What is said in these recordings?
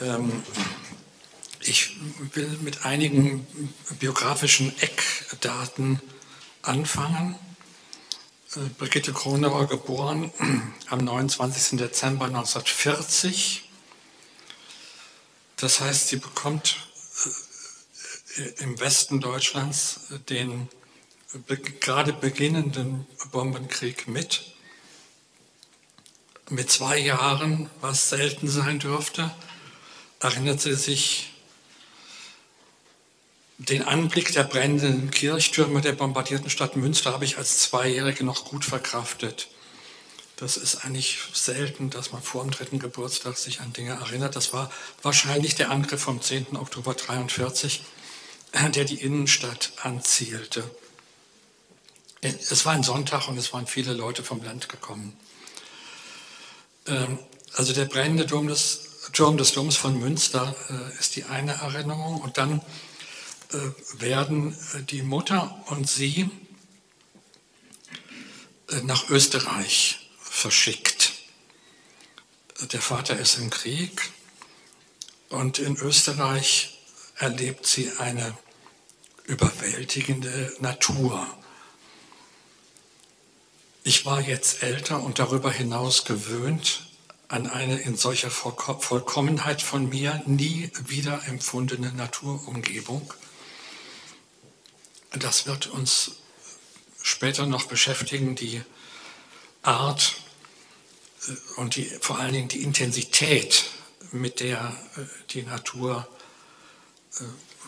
Ähm, ich will mit einigen biografischen Eckdaten anfangen. Äh, Brigitte Kronauer geboren am 29. Dezember 1940. Das heißt, sie bekommt äh, im Westen Deutschlands den gerade beginnenden Bombenkrieg mit. Mit zwei Jahren, was selten sein dürfte, erinnert sie sich den Anblick der brennenden Kirchtürme der bombardierten Stadt Münster habe ich als Zweijährige noch gut verkraftet. Das ist eigentlich selten, dass man vor dem dritten Geburtstag sich an Dinge erinnert. Das war wahrscheinlich der Angriff vom 10. Oktober 1943, der die Innenstadt anzielte. Es war ein Sonntag und es waren viele Leute vom Land gekommen. Ähm, also der brennende Dom des, Turm des Doms von Münster äh, ist die eine Erinnerung. Und dann äh, werden äh, die Mutter und sie äh, nach Österreich verschickt. Der Vater ist im Krieg und in Österreich erlebt sie eine überwältigende Natur. Ich war jetzt älter und darüber hinaus gewöhnt an eine in solcher Vollkommenheit von mir nie wieder empfundene Naturumgebung das wird uns später noch beschäftigen, die Art äh, und die, vor allen Dingen die Intensität, mit der äh, die Natur äh,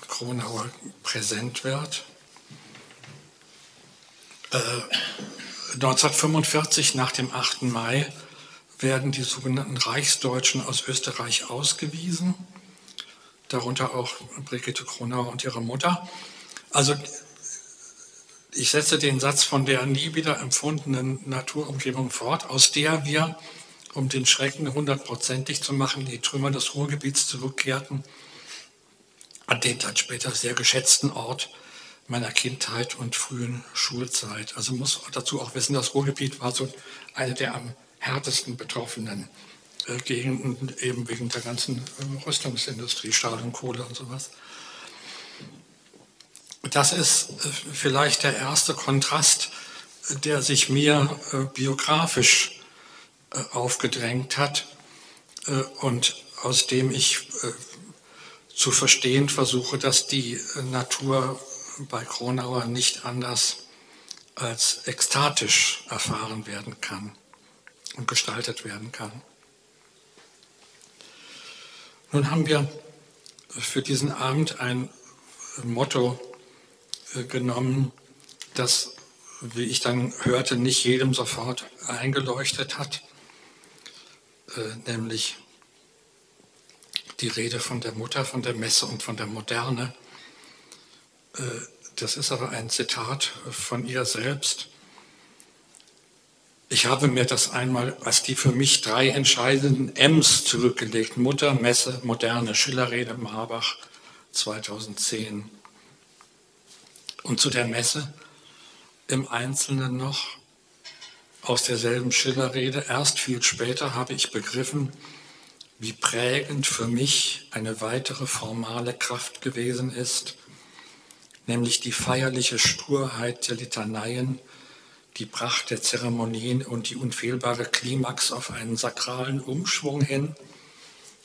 Kronauer präsent wird. 1945 nach dem 8. Mai werden die sogenannten Reichsdeutschen aus Österreich ausgewiesen, darunter auch Brigitte Kronauer und ihre Mutter. Also ich setze den Satz von der nie wieder empfundenen Naturumgebung fort, aus der wir, um den Schrecken hundertprozentig zu machen, die Trümmer des Ruhrgebiets zurückkehrten, an den dann später sehr geschätzten Ort meiner Kindheit und frühen Schulzeit. Also muss dazu auch wissen, das Ruhrgebiet war so eine der am härtesten betroffenen äh, Gegenden, eben wegen der ganzen äh, Rüstungsindustrie, Stahl und Kohle und sowas. Das ist äh, vielleicht der erste Kontrast, der sich mir äh, biografisch aufgedrängt hat und aus dem ich zu verstehen versuche, dass die Natur bei Kronauer nicht anders als ekstatisch erfahren werden kann und gestaltet werden kann. Nun haben wir für diesen Abend ein Motto äh, genommen, das, wie ich dann hörte, nicht jedem sofort eingeleuchtet hat, äh, nämlich die Rede von der Mutter, von der Messe und von der Moderne. Äh, das ist aber ein Zitat von ihr selbst. Ich habe mir das einmal als die für mich drei entscheidenden M's zurückgelegt. Mutter, Messe, Moderne, Schillerrede, Marbach 2010. Und zu der Messe im Einzelnen noch aus derselben Schillerrede. Erst viel später habe ich begriffen, wie prägend für mich eine weitere formale Kraft gewesen ist, nämlich die feierliche Sturheit der Litaneien, die Pracht der Zeremonien und die unfehlbare Klimax auf einen sakralen Umschwung hin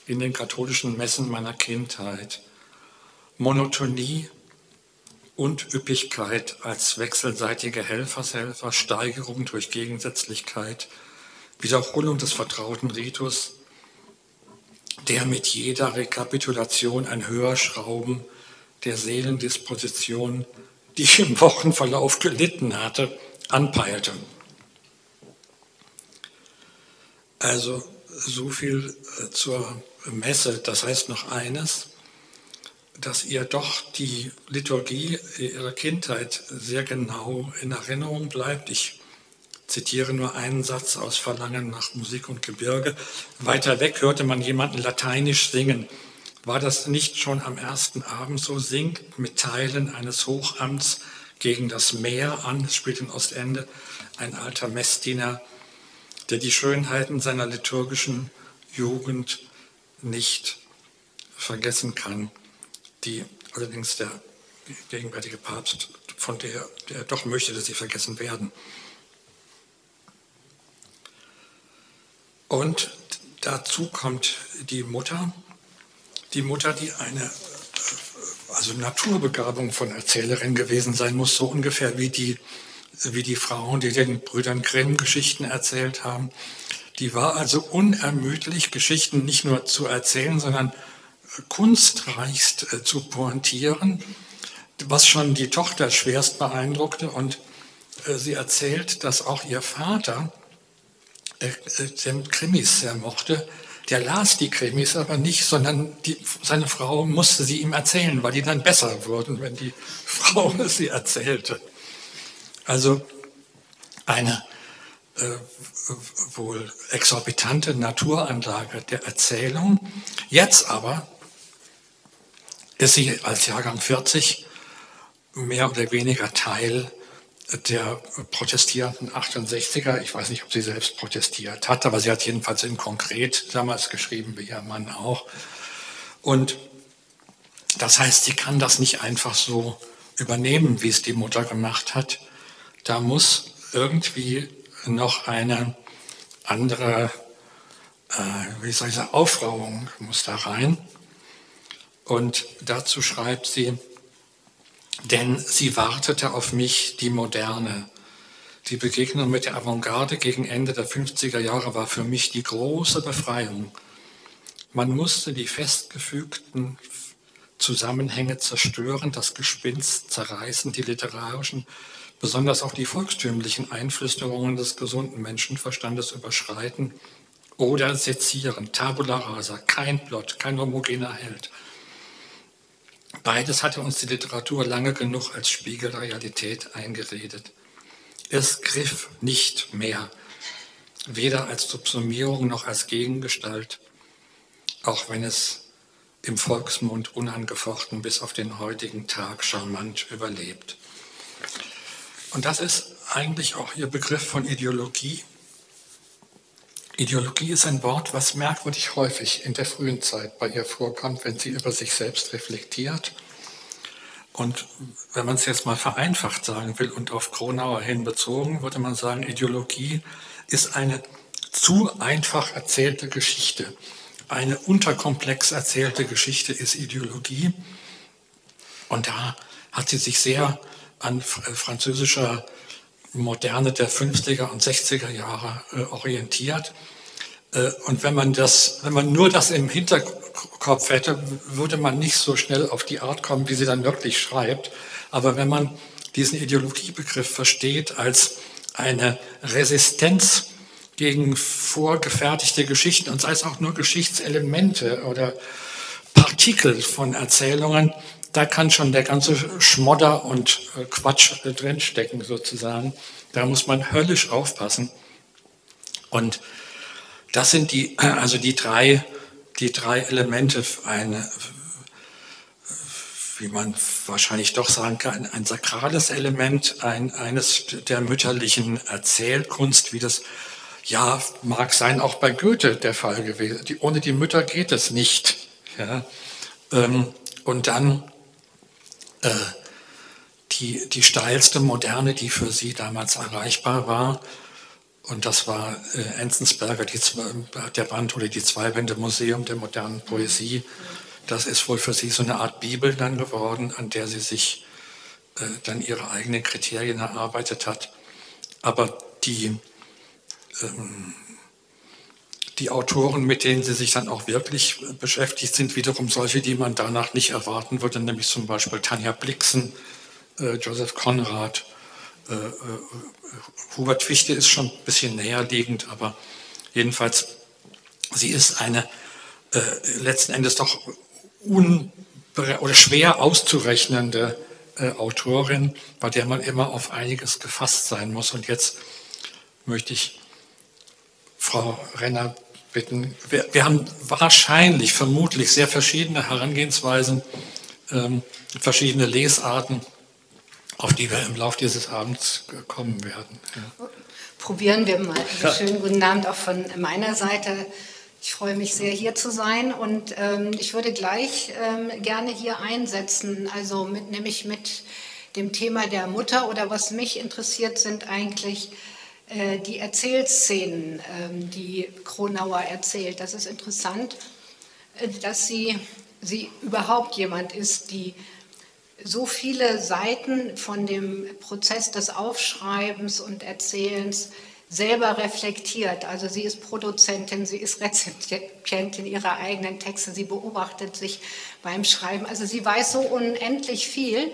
in den katholischen Messen meiner Kindheit. Monotonie, und Üppigkeit als wechselseitige Helfershelfer, Steigerung durch Gegensätzlichkeit, Wiederholung des vertrauten Ritus, der mit jeder Rekapitulation ein Höherschrauben der Seelendisposition, die ich im Wochenverlauf gelitten hatte, anpeilte. Also so viel äh, zur Messe. Das heißt noch eines dass ihr doch die Liturgie ihrer Kindheit sehr genau in Erinnerung bleibt. Ich zitiere nur einen Satz aus Verlangen nach Musik und Gebirge. Weiter weg hörte man jemanden lateinisch singen. War das nicht schon am ersten Abend so? Singt mit Teilen eines Hochamts gegen das Meer an. Es spielt in Ostende ein alter Messdiener, der die Schönheiten seiner liturgischen Jugend nicht vergessen kann, die allerdings der gegenwärtige Papst, von der der doch möchte, dass sie vergessen werden. Und dazu kommt die Mutter, die Mutter, die eine also Naturbegabung von Erzählerin gewesen sein muss, so ungefähr wie die, wie die Frauen, die den Brüdern Grimm Geschichten erzählt haben. Die war also unermüdlich, Geschichten nicht nur zu erzählen, sondern kunstreichst äh, zu pointieren, was schon die Tochter schwerst beeindruckte. Und äh, sie erzählt, dass auch ihr Vater äh, den Krimis sehr mochte. Der las die Krimis aber nicht, sondern die, seine Frau musste sie ihm erzählen, weil die dann besser wurden, wenn die Frau sie erzählte. Also eine äh, wohl exorbitante Naturanlage der Erzählung. Jetzt aber ist sie als Jahrgang 40 mehr oder weniger Teil der protestierenden 68er. Ich weiß nicht, ob sie selbst protestiert hat, aber sie hat jedenfalls in konkret damals geschrieben, wie ihr Mann auch. Und das heißt, sie kann das nicht einfach so übernehmen, wie es die Mutter gemacht hat. Da muss irgendwie noch eine andere, äh, wie soll ich sagen, Aufrauung muss da rein. Und dazu schreibt sie, denn sie wartete auf mich, die Moderne. Die Begegnung mit der Avantgarde gegen Ende der 50er Jahre war für mich die große Befreiung. Man musste die festgefügten Zusammenhänge zerstören, das Gespinst zerreißen, die literarischen besonders auch die volkstümlichen Einflüsterungen des gesunden Menschenverstandes überschreiten oder sezieren. Tabula rasa, kein Plot, kein homogener Held. Beides hatte uns die Literatur lange genug als Spiegel der Realität eingeredet. Es griff nicht mehr, weder als Subsumierung noch als Gegengestalt, auch wenn es im Volksmund unangefochten bis auf den heutigen Tag charmant überlebt. Und das ist eigentlich auch Ihr Begriff von Ideologie. Ideologie ist ein Wort, was merkwürdig häufig in der frühen Zeit bei ihr vorkommt, wenn sie über sich selbst reflektiert. Und wenn man es jetzt mal vereinfacht sagen will und auf Kronauer hin bezogen, würde man sagen, Ideologie ist eine zu einfach erzählte Geschichte. Eine unterkomplex erzählte Geschichte ist Ideologie. Und da hat sie sich sehr an äh, französischer Moderne der 50er und 60er Jahre äh, orientiert. Äh, und wenn man, das, wenn man nur das im Hinterkopf hätte, würde man nicht so schnell auf die Art kommen, wie sie dann wirklich schreibt. Aber wenn man diesen Ideologiebegriff versteht als eine Resistenz gegen vorgefertigte Geschichten und sei es auch nur Geschichtselemente oder Partikel von Erzählungen, da kann schon der ganze Schmodder und äh, Quatsch äh, drinstecken sozusagen. Da muss man höllisch aufpassen. Und das sind die, also die drei, die drei Elemente, eine, wie man wahrscheinlich doch sagen kann, ein sakrales Element, ein, eines der mütterlichen Erzählkunst, wie das ja mag sein, auch bei Goethe der Fall gewesen. Die, ohne die Mütter geht es nicht. Ja. Ähm, und dann äh, die, die steilste Moderne, die für sie damals erreichbar war. Und das war äh, Enzensberger, die, der Band oder die Zweibände Museum der modernen Poesie. Das ist wohl für sie so eine Art Bibel dann geworden, an der sie sich äh, dann ihre eigenen Kriterien erarbeitet hat. Aber die, ähm, die Autoren, mit denen sie sich dann auch wirklich beschäftigt, sind wiederum solche, die man danach nicht erwarten würde, nämlich zum Beispiel Tanja Blixen, äh, Joseph Conrad. Äh, äh, Hubert Fichte ist schon ein bisschen näher liegend, aber jedenfalls, sie ist eine letzten Endes doch un oder schwer auszurechnende Autorin, bei der man immer auf einiges gefasst sein muss. Und jetzt möchte ich Frau Renner bitten. Wir, wir haben wahrscheinlich, vermutlich sehr verschiedene Herangehensweisen, ähm, verschiedene Lesarten, auf die wir im Laufe dieses Abends kommen werden. Ja. Probieren wir mal. Also schönen guten Abend auch von meiner Seite. Ich freue mich sehr, hier zu sein und ähm, ich würde gleich ähm, gerne hier einsetzen, also mit, nämlich mit dem Thema der Mutter oder was mich interessiert, sind eigentlich die Erzählszenen, äh, die Kronauer erzählt. Das ist interessant, äh, dass sie, sie überhaupt jemand ist, die so viele Seiten von dem Prozess des Aufschreibens und Erzählens selber reflektiert. Also sie ist Produzentin, sie ist Rezipientin ihrer eigenen Texte, sie beobachtet sich beim Schreiben. Also sie weiß so unendlich viel,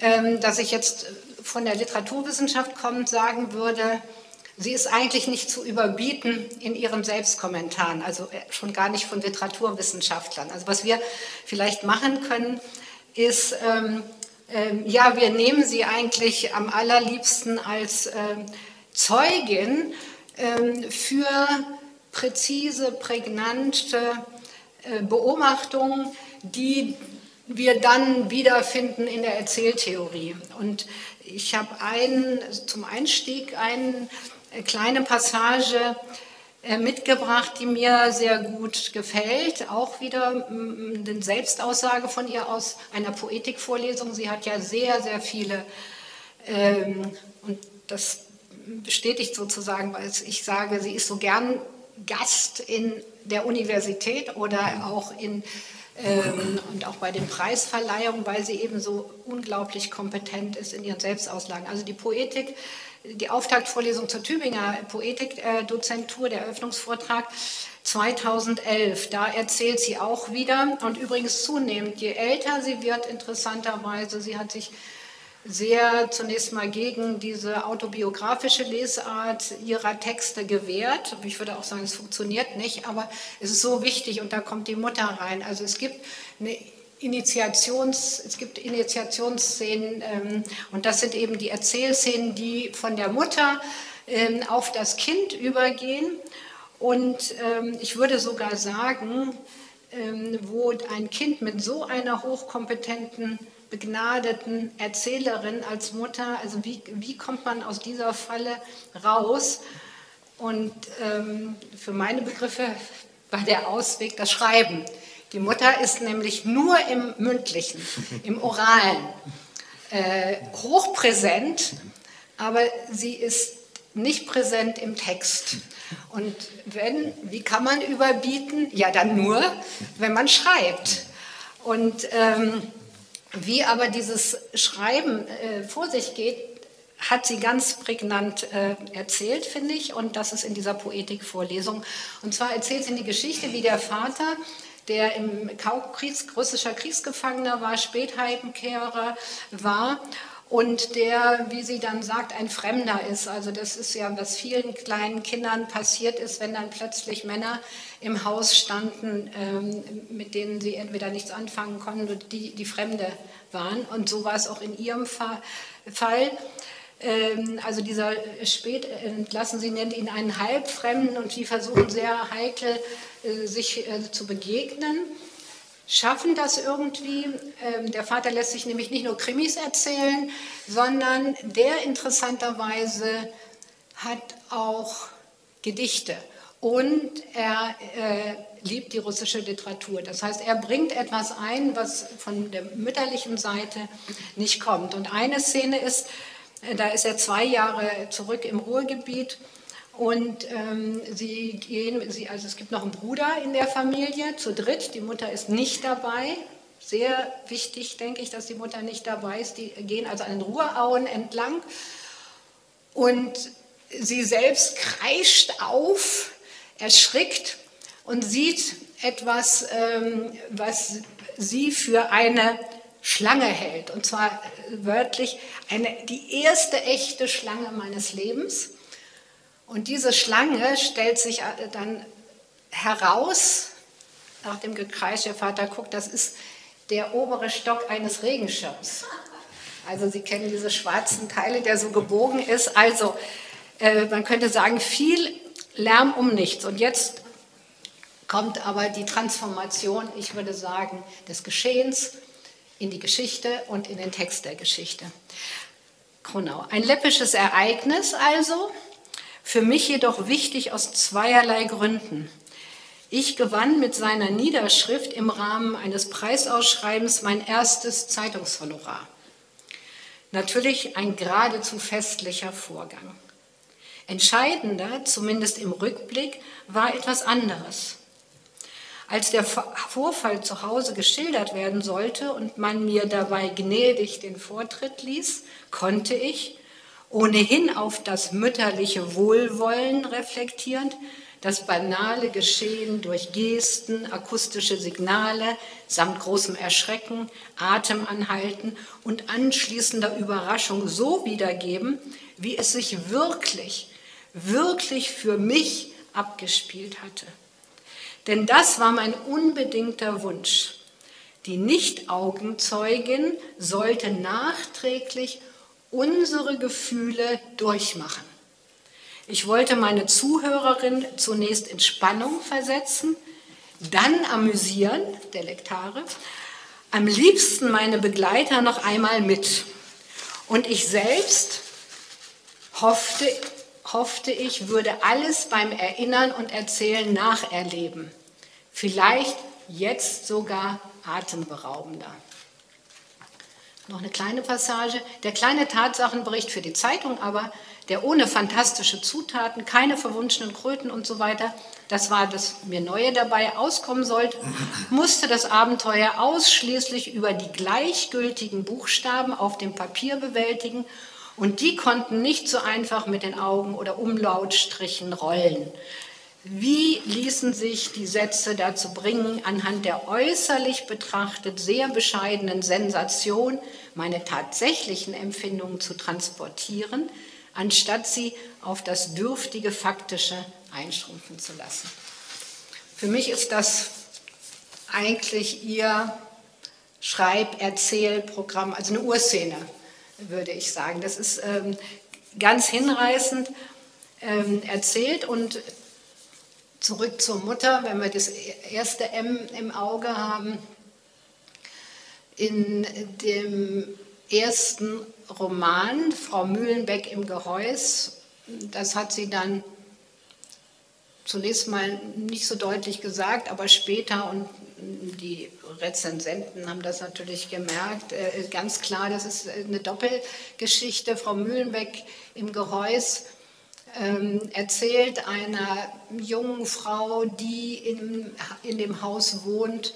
ähm, dass ich jetzt von der Literaturwissenschaft kommend sagen würde, sie ist eigentlich nicht zu überbieten in ihren Selbstkommentaren, also äh, schon gar nicht von Literaturwissenschaftlern. Also was wir vielleicht machen können, ist, ähm, ähm, ja, wir nehmen sie eigentlich am allerliebsten als ähm, Zeugin ähm, für präzise, prägnante äh, Beobachtungen, die wir dann wiederfinden in der Erzähltheorie. Und ich habe einen, zum Einstieg eine kleine Passage äh, mitgebracht, die mir sehr gut gefällt. Auch wieder eine Selbstaussage von ihr aus einer Poetikvorlesung. Sie hat ja sehr, sehr viele, ähm, und das bestätigt sozusagen, weil ich sage, sie ist so gern Gast in der Universität oder auch in ähm, und auch bei den Preisverleihungen, weil sie eben so unglaublich kompetent ist in ihren Selbstauslagen. Also die Poetik, die Auftaktvorlesung zur Tübinger Poetikdozentur, der Eröffnungsvortrag 2011, da erzählt sie auch wieder und übrigens zunehmend, je älter sie wird, interessanterweise, sie hat sich sehr zunächst mal gegen diese autobiografische Lesart ihrer Texte gewehrt. Ich würde auch sagen, es funktioniert nicht, aber es ist so wichtig und da kommt die Mutter rein. Also es gibt eine Initiations, es gibt Initiationsszenen ähm, und das sind eben die Erzählszenen, die von der Mutter ähm, auf das Kind übergehen. Und ähm, ich würde sogar sagen, ähm, wo ein Kind mit so einer hochkompetenten begnadeten Erzählerin als Mutter, also wie, wie kommt man aus dieser Falle raus? Und ähm, für meine Begriffe war der Ausweg das Schreiben. Die Mutter ist nämlich nur im mündlichen, im oralen, äh, hochpräsent, aber sie ist nicht präsent im Text. Und wenn, wie kann man überbieten? Ja, dann nur, wenn man schreibt. Und ähm, wie aber dieses Schreiben äh, vor sich geht, hat sie ganz prägnant äh, erzählt, finde ich, und das ist in dieser Poetikvorlesung. Und zwar erzählt sie die Geschichte, wie der Vater, der im Kaukriegs, russischer Kriegsgefangener war, Spätheimkehrer war und der, wie sie dann sagt, ein Fremder ist. Also das ist ja, was vielen kleinen Kindern passiert ist, wenn dann plötzlich Männer im Haus standen, ähm, mit denen sie entweder nichts anfangen konnten oder die, die Fremde waren. Und so war es auch in ihrem Fall. Ähm, also dieser spät entlassen, sie nennt ihn einen Halbfremden und die versuchen sehr heikel äh, sich äh, zu begegnen schaffen das irgendwie. Ähm, der Vater lässt sich nämlich nicht nur Krimis erzählen, sondern der interessanterweise hat auch Gedichte und er äh, liebt die russische Literatur. Das heißt, er bringt etwas ein, was von der mütterlichen Seite nicht kommt. Und eine Szene ist, äh, da ist er zwei Jahre zurück im Ruhrgebiet und ähm, sie gehen, sie, also es gibt noch einen Bruder in der Familie, zu dritt. Die Mutter ist nicht dabei. Sehr wichtig, denke ich, dass die Mutter nicht dabei ist. Die gehen also an den Ruhrauen entlang. Und sie selbst kreischt auf, erschrickt und sieht etwas, ähm, was sie für eine Schlange hält. Und zwar wörtlich eine, die erste echte Schlange meines Lebens. Und diese Schlange stellt sich äh, dann heraus, nach dem Gekreisch, der Vater guckt, das ist der obere Stock eines Regenschirms. Also Sie kennen diese schwarzen Teile, der so gebogen ist. Also äh, man könnte sagen, viel Lärm um nichts. Und jetzt kommt aber die Transformation, ich würde sagen, des Geschehens in die Geschichte und in den Text der Geschichte. Genau. Ein läppisches Ereignis also, für mich jedoch wichtig aus zweierlei Gründen. Ich gewann mit seiner Niederschrift im Rahmen eines Preisausschreibens mein erstes Zeitungshonorar. Natürlich ein geradezu festlicher Vorgang. Entscheidender, zumindest im Rückblick, war etwas anderes. Als der Vorfall zu Hause geschildert werden sollte und man mir dabei gnädig den Vortritt ließ, konnte ich, ohnehin auf das mütterliche Wohlwollen reflektierend, das banale Geschehen durch Gesten, akustische Signale samt großem Erschrecken, Atemanhalten und anschließender Überraschung so wiedergeben, wie es sich wirklich, wirklich für mich abgespielt hatte. Denn das war mein unbedingter Wunsch. Die Nicht-Augenzeugin sollte nachträglich unsere Gefühle durchmachen. Ich wollte meine Zuhörerin zunächst in Spannung versetzen, dann amüsieren, der Lektare, am liebsten meine Begleiter noch einmal mit. Und ich selbst hoffte, hoffte ich, würde alles beim Erinnern und Erzählen nacherleben. Vielleicht jetzt sogar atemberaubender. Noch eine kleine Passage. Der kleine Tatsachenbericht für die Zeitung aber der ohne fantastische Zutaten, keine verwunschenen Kröten und so weiter, das war das mir Neue dabei, auskommen sollte, musste das Abenteuer ausschließlich über die gleichgültigen Buchstaben auf dem Papier bewältigen und die konnten nicht so einfach mit den Augen oder Umlautstrichen rollen. Wie ließen sich die Sätze dazu bringen, anhand der äußerlich betrachtet sehr bescheidenen Sensation meine tatsächlichen Empfindungen zu transportieren, anstatt sie auf das dürftige Faktische einschrumpfen zu lassen. Für mich ist das eigentlich Ihr Schreib-Erzähl-Programm, also eine Urszene, würde ich sagen. Das ist ähm, ganz hinreißend ähm, erzählt und zurück zur Mutter, wenn wir das erste M im Auge haben. In dem ersten Roman, Frau Mühlenbeck im Gehäus, das hat sie dann zunächst mal nicht so deutlich gesagt, aber später und die Rezensenten haben das natürlich gemerkt, äh, ganz klar, das ist eine Doppelgeschichte. Frau Mühlenbeck im Gehäus ähm, erzählt einer jungen Frau, die in, in dem Haus wohnt,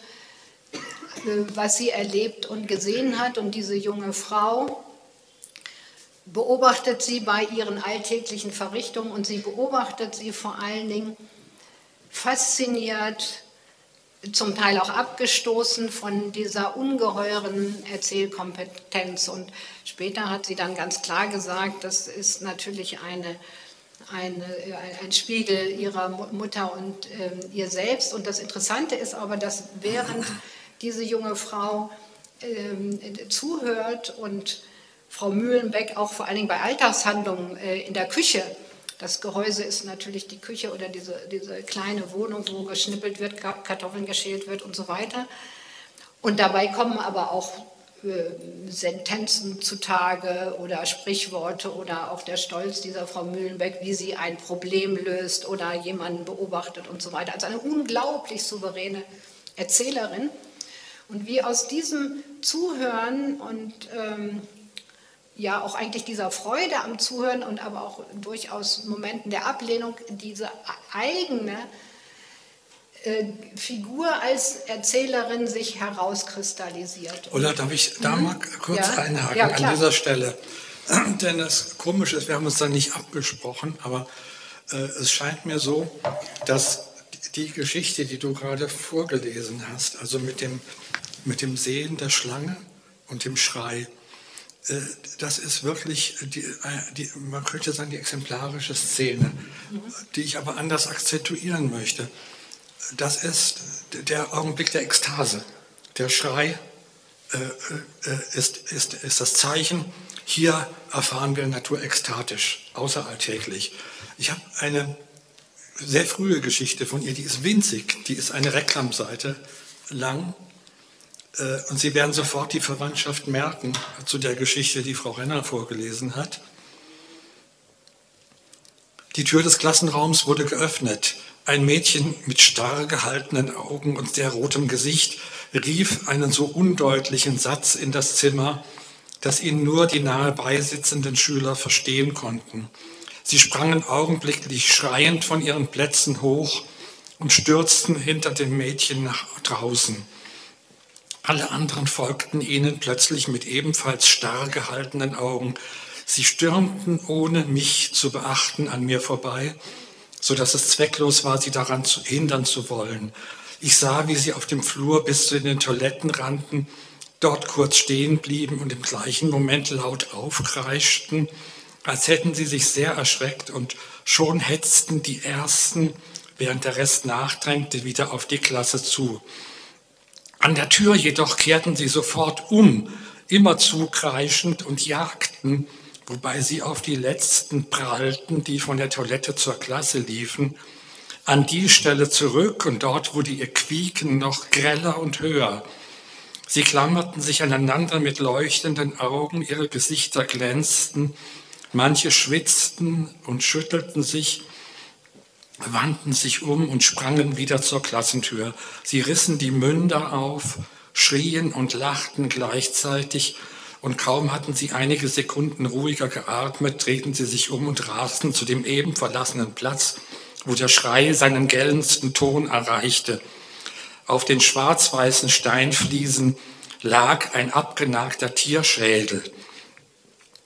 äh, was sie erlebt und gesehen hat. Und diese junge Frau beobachtet sie bei ihren alltäglichen Verrichtungen und sie beobachtet sie vor allen Dingen fasziniert, zum Teil auch abgestoßen von dieser ungeheuren Erzählkompetenz. Und später hat sie dann ganz klar gesagt, das ist natürlich eine, eine, ein Spiegel ihrer Mutter und äh, ihr selbst. Und das Interessante ist aber, dass während diese junge Frau äh, zuhört und Frau Mühlenbeck auch vor allen Dingen bei Alltagshandlungen äh, in der Küche. Das Gehäuse ist natürlich die Küche oder diese, diese kleine Wohnung, wo geschnippelt wird, Kartoffeln geschält wird und so weiter. Und dabei kommen aber auch äh, Sentenzen zutage oder Sprichworte oder auch der Stolz dieser Frau Mühlenbeck, wie sie ein Problem löst oder jemanden beobachtet und so weiter. Also eine unglaublich souveräne Erzählerin. Und wie aus diesem Zuhören und ähm, ja auch eigentlich dieser Freude am Zuhören und aber auch durchaus Momenten der Ablehnung diese eigene äh, Figur als Erzählerin sich herauskristallisiert. Oder darf ich da mhm. mal kurz ja. einhaken ja, an dieser Stelle? Denn das Komische ist, wir haben uns da nicht abgesprochen, aber äh, es scheint mir so, dass die Geschichte, die du gerade vorgelesen hast, also mit dem, mit dem Sehen der Schlange und dem Schrei, äh, das ist wirklich, die, äh, die, man könnte sagen, die exemplarische Szene, die ich aber anders akzentuieren möchte. Das ist der Augenblick der Ekstase. Der Schrei äh, äh, ist, ist, ist das Zeichen, hier erfahren wir Natur ekstatisch, außeralltäglich. Ich habe eine sehr frühe Geschichte von ihr, die ist winzig, die ist eine Reklamseite lang äh, und Sie werden sofort die Verwandtschaft merken zu der Geschichte, die Frau Renner vorgelesen hat. Die Tür des Klassenraums wurde geöffnet. Ein Mädchen mit starr gehaltenen Augen und sehr rotem Gesicht rief einen so undeutlichen Satz in das Zimmer, dass ihn nur die nahe beisitzenden Schüler verstehen konnten. Sie sprangen augenblicklich schreiend von ihren Plätzen hoch und stürzten hinter dem Mädchen nach draußen. Alle anderen folgten ihnen plötzlich mit ebenfalls starr gehaltenen Augen. Sie stürmten, ohne mich zu beachten, an mir vorbei so dass es zwecklos war, sie daran zu hindern zu wollen. Ich sah, wie sie auf dem Flur bis zu den Toiletten rannten, dort kurz stehen blieben und im gleichen Moment laut aufkreischten, als hätten sie sich sehr erschreckt und schon hetzten die Ersten, während der Rest nachdrängte, wieder auf die Klasse zu. An der Tür jedoch kehrten sie sofort um, immerzu kreischend und jagten, wobei sie auf die letzten prallten, die von der Toilette zur Klasse liefen, an die Stelle zurück und dort wurde ihr Quieken noch greller und höher. Sie klammerten sich aneinander mit leuchtenden Augen, ihre Gesichter glänzten, manche schwitzten und schüttelten sich, wandten sich um und sprangen wieder zur Klassentür. Sie rissen die Münder auf, schrien und lachten gleichzeitig und kaum hatten sie einige Sekunden ruhiger geatmet, drehten sie sich um und rasten zu dem eben verlassenen Platz, wo der Schrei seinen gellendsten Ton erreichte. Auf den schwarz-weißen Steinfliesen lag ein abgenagter Tierschädel.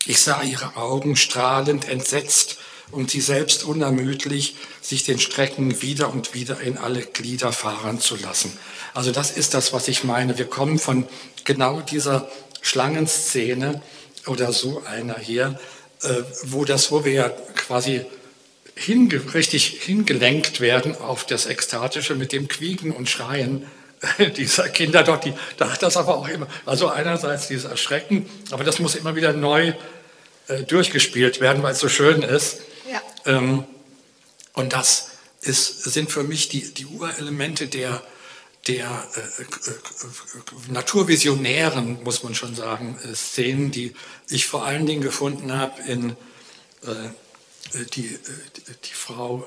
Ich sah ihre Augen strahlend entsetzt und sie selbst unermüdlich, sich den Strecken wieder und wieder in alle Glieder fahren zu lassen. Also das ist das, was ich meine. Wir kommen von genau dieser Schlangenszene oder so einer hier, äh, wo das, wo wir ja quasi hinge, richtig hingelenkt werden auf das Ekstatische mit dem Quieken und Schreien dieser Kinder dort, die, da hat das aber auch immer, also einerseits dieses Erschrecken, aber das muss immer wieder neu äh, durchgespielt werden, weil es so schön ist. Ja. Ähm, und das ist, sind für mich die, die Urelemente der, der äh, naturvisionären, muss man schon sagen, äh, Szenen, die ich vor allen Dingen gefunden habe in äh, die, äh, die, Frau,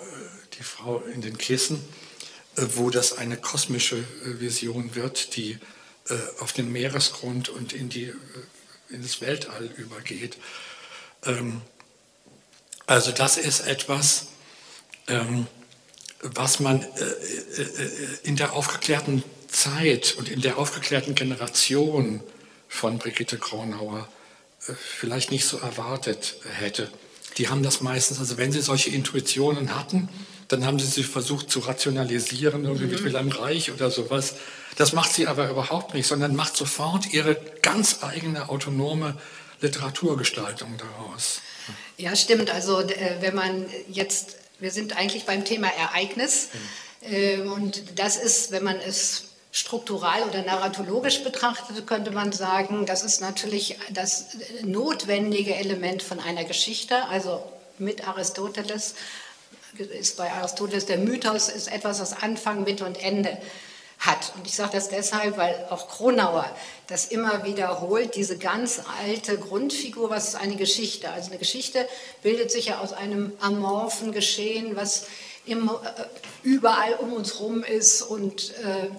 die Frau in den Kissen, wo das eine kosmische Vision wird, die auf den Meeresgrund und in, die, in das Weltall übergeht. Ähm, also das ist etwas, ähm, was man äh, äh, äh, in der aufgeklärten Zeit und in der aufgeklärten Generation von Brigitte Kronauer vielleicht nicht so erwartet hätte. Die haben das meistens, also wenn sie solche Intuitionen hatten, dann haben sie sie versucht zu rationalisieren, irgendwie mit mhm. Wilhelm Reich oder sowas. Das macht sie aber überhaupt nicht, sondern macht sofort ihre ganz eigene autonome Literaturgestaltung daraus. Ja, stimmt. Also wenn man jetzt wir sind eigentlich beim Thema Ereignis. Mhm. Und das ist, wenn man es struktural oder narratologisch betrachtet, könnte man sagen, das ist natürlich das notwendige Element von einer Geschichte. Also mit Aristoteles ist bei Aristoteles der Mythos ist etwas, das Anfang, Mitte und Ende hat. Und ich sage das deshalb, weil auch Kronauer das immer wiederholt, diese ganz alte Grundfigur, was ist eine Geschichte? Also eine Geschichte bildet sich ja aus einem amorphen Geschehen, was immer, äh, überall um uns herum ist und äh,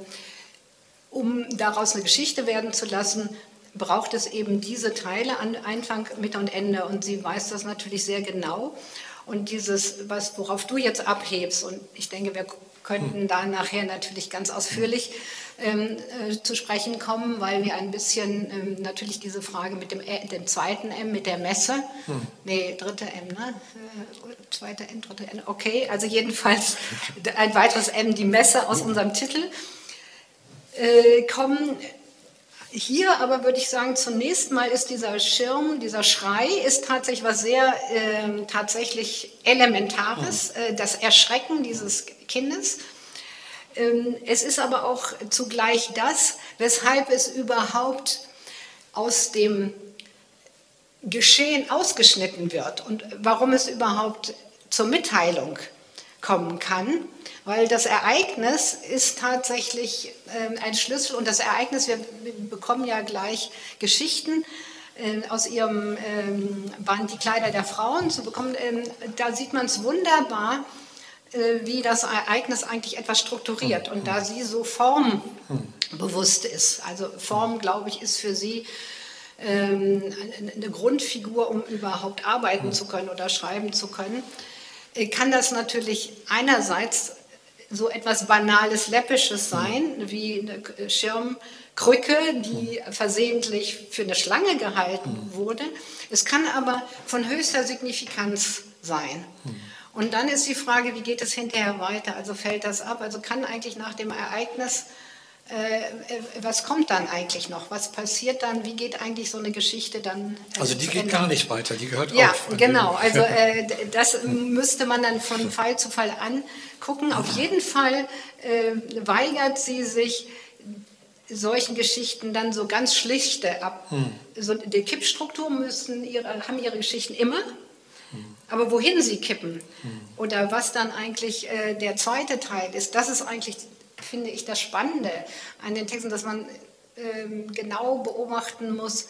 um daraus eine Geschichte werden zu lassen, braucht es eben diese Teile an Anfang, Mitte und Ende. Und sie weiß das natürlich sehr genau. Und dieses, was, worauf du jetzt abhebst, und ich denke, wir könnten da nachher natürlich ganz ausführlich ähm, äh, zu sprechen kommen, weil wir ein bisschen ähm, natürlich diese Frage mit dem, äh, dem zweiten M, mit der Messe, hm. nee, dritte M, ne? Äh, zweite M, dritte M, okay, also jedenfalls ein weiteres M, die Messe aus unserem Titel, äh, kommen hier aber würde ich sagen, zunächst mal ist dieser Schirm, dieser Schrei, ist tatsächlich was sehr äh, tatsächlich Elementares, mhm. äh, das Erschrecken dieses Kindes. Ähm, es ist aber auch zugleich das, weshalb es überhaupt aus dem Geschehen ausgeschnitten wird und warum es überhaupt zur Mitteilung kommen kann weil das Ereignis ist tatsächlich äh, ein Schlüssel und das Ereignis, wir bekommen ja gleich Geschichten äh, aus ihrem ähm, Band Die Kleider der Frauen zu bekommen, ähm, da sieht man es wunderbar, äh, wie das Ereignis eigentlich etwas strukturiert. Und da sie so formbewusst ist, also Form, glaube ich, ist für sie ähm, eine Grundfigur, um überhaupt arbeiten zu können oder schreiben zu können, äh, kann das natürlich einerseits so etwas Banales, Läppisches sein, wie eine Schirmkrücke, die versehentlich für eine Schlange gehalten wurde. Es kann aber von höchster Signifikanz sein. Und dann ist die Frage, wie geht es hinterher weiter? Also fällt das ab? Also kann eigentlich nach dem Ereignis, was kommt dann eigentlich noch? Was passiert dann? Wie geht eigentlich so eine Geschichte dann? Äh, also die geht gar nicht weiter, die gehört ja, auf. Ja, genau. Also äh, das müsste man dann von Fall zu Fall angucken. Auf jeden Fall äh, weigert sie sich, solchen Geschichten dann so ganz schlichte ab. Hm. So, die Kippstruktur müssen ihre, haben ihre Geschichten immer. Aber wohin sie kippen oder was dann eigentlich äh, der zweite Teil ist, das ist eigentlich, finde ich, das Spannende an den Texten, dass man ähm, genau beobachten muss,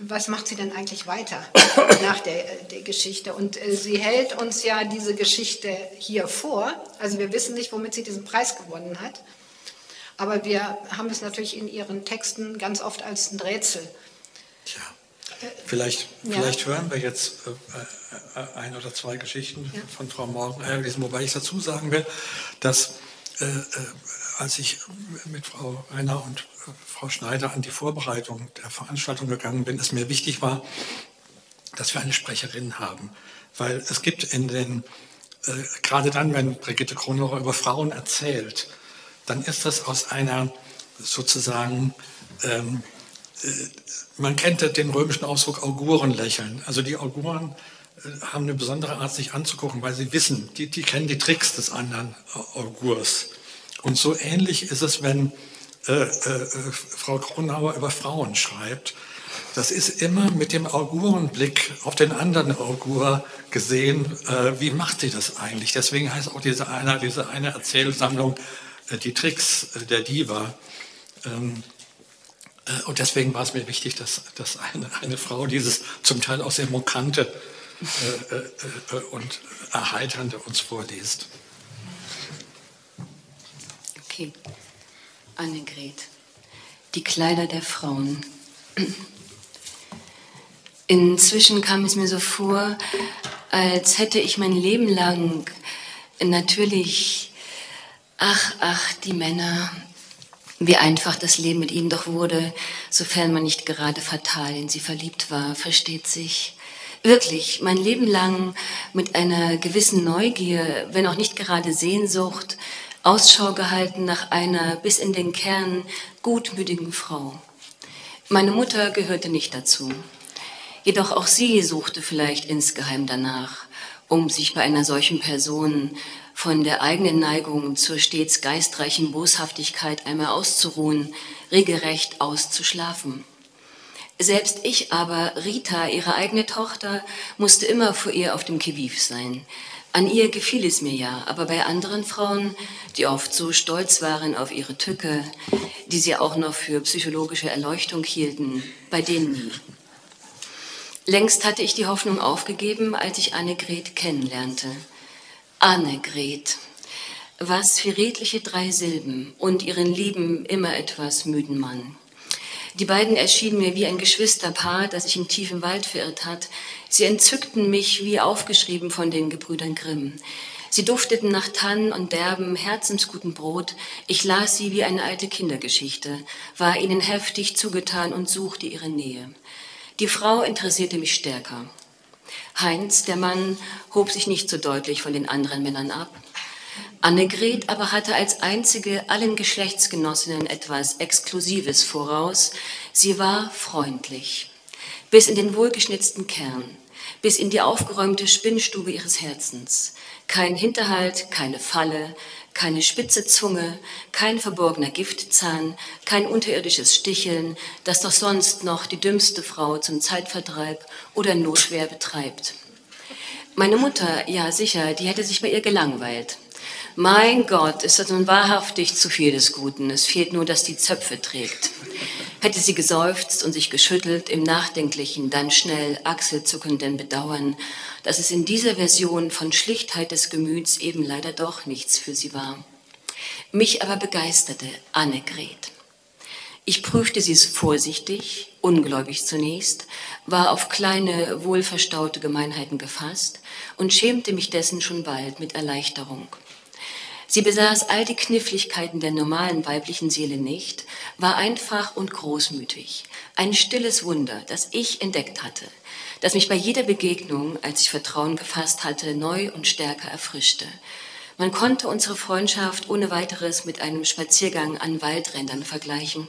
was macht sie denn eigentlich weiter nach der, der Geschichte? Und äh, sie hält uns ja diese Geschichte hier vor. Also wir wissen nicht, womit sie diesen Preis gewonnen hat. Aber wir haben es natürlich in ihren Texten ganz oft als ein Rätsel. Tja. Vielleicht, ja. vielleicht hören wir jetzt äh, äh, ein oder zwei Geschichten ja. von Frau Morgen einlesen, wobei ich dazu sagen will, dass äh, äh, als ich mit Frau Reiner und äh, Frau Schneider an die Vorbereitung der Veranstaltung gegangen bin, es mir wichtig war, dass wir eine Sprecherin haben. Weil es gibt in den, äh, gerade dann, wenn Brigitte Kronauer über Frauen erzählt, dann ist das aus einer sozusagen ähm, man kennt den römischen Ausdruck Augurenlächeln. Also die Auguren äh, haben eine besondere Art, sich anzugucken, weil sie wissen, die, die kennen die Tricks des anderen Augurs. Und so ähnlich ist es, wenn äh, äh, Frau Kronauer über Frauen schreibt. Das ist immer mit dem Augurenblick auf den anderen Augur gesehen. Äh, wie macht sie das eigentlich? Deswegen heißt auch diese eine, diese eine Erzählsammlung äh, die Tricks äh, der Diva. Ähm, äh, und deswegen war es mir wichtig, dass, dass eine, eine Frau dieses zum Teil auch sehr mokante äh, äh, äh, und erheiternde uns vorliest. Okay. Annegret. Die Kleider der Frauen. Inzwischen kam es mir so vor, als hätte ich mein Leben lang natürlich, ach, ach, die Männer, wie einfach das Leben mit ihm doch wurde, sofern man nicht gerade fatal in sie verliebt war, versteht sich. Wirklich, mein Leben lang mit einer gewissen Neugier, wenn auch nicht gerade Sehnsucht, Ausschau gehalten nach einer bis in den Kern gutmütigen Frau. Meine Mutter gehörte nicht dazu. Jedoch auch sie suchte vielleicht insgeheim danach, um sich bei einer solchen Person von der eigenen Neigung zur stets geistreichen Boshaftigkeit einmal auszuruhen, regelrecht auszuschlafen. Selbst ich aber, Rita, ihre eigene Tochter, musste immer vor ihr auf dem Kiviv sein. An ihr gefiel es mir ja, aber bei anderen Frauen, die oft so stolz waren auf ihre Tücke, die sie auch noch für psychologische Erleuchtung hielten, bei denen nie. Längst hatte ich die Hoffnung aufgegeben, als ich Annegret kennenlernte. Annegret. Was für redliche drei Silben und ihren lieben, immer etwas müden Mann. Die beiden erschienen mir wie ein Geschwisterpaar, das sich im tiefen Wald verirrt hat. Sie entzückten mich wie aufgeschrieben von den Gebrüdern Grimm. Sie dufteten nach Tannen und derben, herzensguten Brot. Ich las sie wie eine alte Kindergeschichte, war ihnen heftig zugetan und suchte ihre Nähe. Die Frau interessierte mich stärker. Heinz, der Mann, hob sich nicht so deutlich von den anderen Männern ab. Annegret aber hatte als einzige allen Geschlechtsgenossinnen etwas Exklusives voraus. Sie war freundlich, bis in den wohlgeschnitzten Kern, bis in die aufgeräumte Spinnstube ihres Herzens. Kein Hinterhalt, keine Falle, keine spitze Zunge, kein verborgener Giftzahn, kein unterirdisches Sticheln, das doch sonst noch die dümmste Frau zum Zeitvertreib oder notschwer betreibt. Meine Mutter, ja sicher, die hätte sich bei ihr gelangweilt. Mein Gott, ist das nun wahrhaftig zu viel des Guten. Es fehlt nur, dass die Zöpfe trägt. hätte sie geseufzt und sich geschüttelt im nachdenklichen, dann schnell achselzuckenden Bedauern, dass es in dieser Version von Schlichtheit des Gemüts eben leider doch nichts für sie war. Mich aber begeisterte Annegret. Ich prüfte sie vorsichtig, ungläubig zunächst, war auf kleine, wohlverstaute Gemeinheiten gefasst und schämte mich dessen schon bald mit Erleichterung. Sie besaß all die Kniffligkeiten der normalen weiblichen Seele nicht, war einfach und großmütig. Ein stilles Wunder, das ich entdeckt hatte, das mich bei jeder Begegnung, als ich Vertrauen gefasst hatte, neu und stärker erfrischte. Man konnte unsere Freundschaft ohne weiteres mit einem Spaziergang an Waldrändern vergleichen.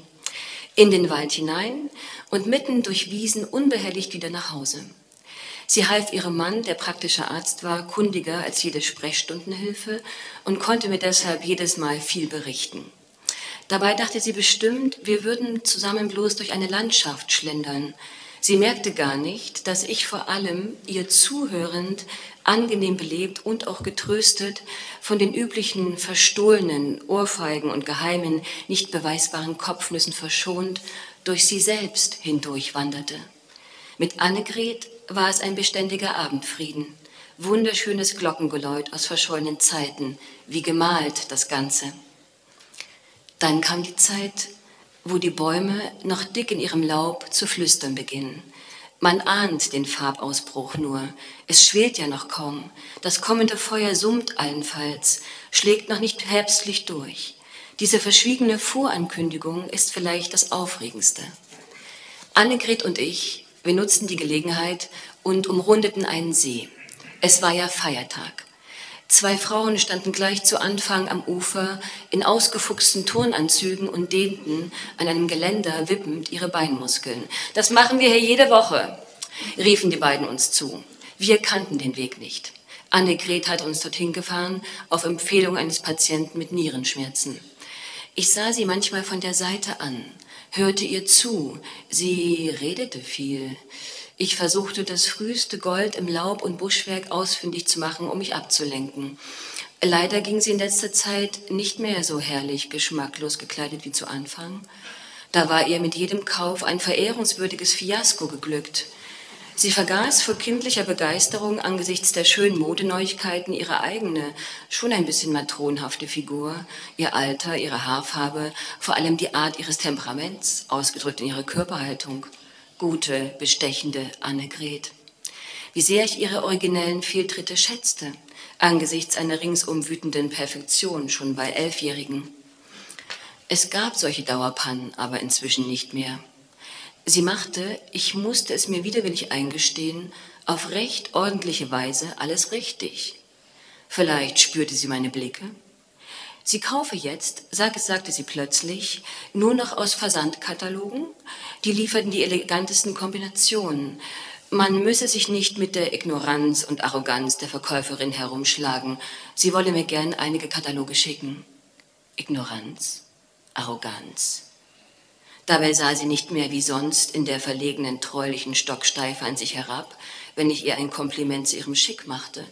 In den Wald hinein und mitten durch Wiesen unbehelligt wieder nach Hause. Sie half ihrem Mann, der praktischer Arzt war, kundiger als jede Sprechstundenhilfe und konnte mir deshalb jedes Mal viel berichten. Dabei dachte sie bestimmt, wir würden zusammen bloß durch eine Landschaft schlendern. Sie merkte gar nicht, dass ich vor allem ihr zuhörend, angenehm belebt und auch getröstet von den üblichen verstohlenen Ohrfeigen und geheimen, nicht beweisbaren Kopfnüssen verschont, durch sie selbst hindurchwanderte. Mit Annegret war es ein beständiger Abendfrieden. Wunderschönes Glockengeläut aus verschollenen Zeiten, wie gemalt das Ganze. Dann kam die Zeit, wo die Bäume noch dick in ihrem Laub zu flüstern beginnen. Man ahnt den Farbausbruch nur. Es schwelt ja noch kaum. Das kommende Feuer summt allenfalls, schlägt noch nicht herbstlich durch. Diese verschwiegene Vorankündigung ist vielleicht das Aufregendste. Annegret und ich wir nutzten die Gelegenheit und umrundeten einen See. Es war ja Feiertag. Zwei Frauen standen gleich zu Anfang am Ufer in ausgefuchsten Turnanzügen und dehnten an einem Geländer wippend ihre Beinmuskeln. Das machen wir hier jede Woche, riefen die beiden uns zu. Wir kannten den Weg nicht. Annegret hat uns dorthin gefahren auf Empfehlung eines Patienten mit Nierenschmerzen. Ich sah sie manchmal von der Seite an, hörte ihr zu. Sie redete viel. Ich versuchte das früheste Gold im Laub und Buschwerk ausfindig zu machen, um mich abzulenken. Leider ging sie in letzter Zeit nicht mehr so herrlich geschmacklos gekleidet wie zu Anfang. Da war ihr mit jedem Kauf ein verehrungswürdiges Fiasko geglückt. Sie vergaß vor kindlicher Begeisterung angesichts der schönen Modeneuigkeiten ihre eigene, schon ein bisschen matronhafte Figur, ihr Alter, ihre Haarfarbe, vor allem die Art ihres Temperaments, ausgedrückt in ihrer Körperhaltung. Gute, bestechende Annegret. Wie sehr ich ihre originellen Fehltritte schätzte, angesichts einer ringsum wütenden Perfektion schon bei Elfjährigen. Es gab solche Dauerpannen aber inzwischen nicht mehr. Sie machte, ich musste es mir widerwillig eingestehen, auf recht ordentliche Weise alles richtig. Vielleicht spürte sie meine Blicke. Sie kaufe jetzt, sagte sie plötzlich, nur noch aus Versandkatalogen. Die lieferten die elegantesten Kombinationen. Man müsse sich nicht mit der Ignoranz und Arroganz der Verkäuferin herumschlagen. Sie wolle mir gern einige Kataloge schicken. Ignoranz? Arroganz? Dabei sah sie nicht mehr wie sonst in der verlegenen, treulichen Stocksteife an sich herab, wenn ich ihr ein Kompliment zu ihrem Schick machte.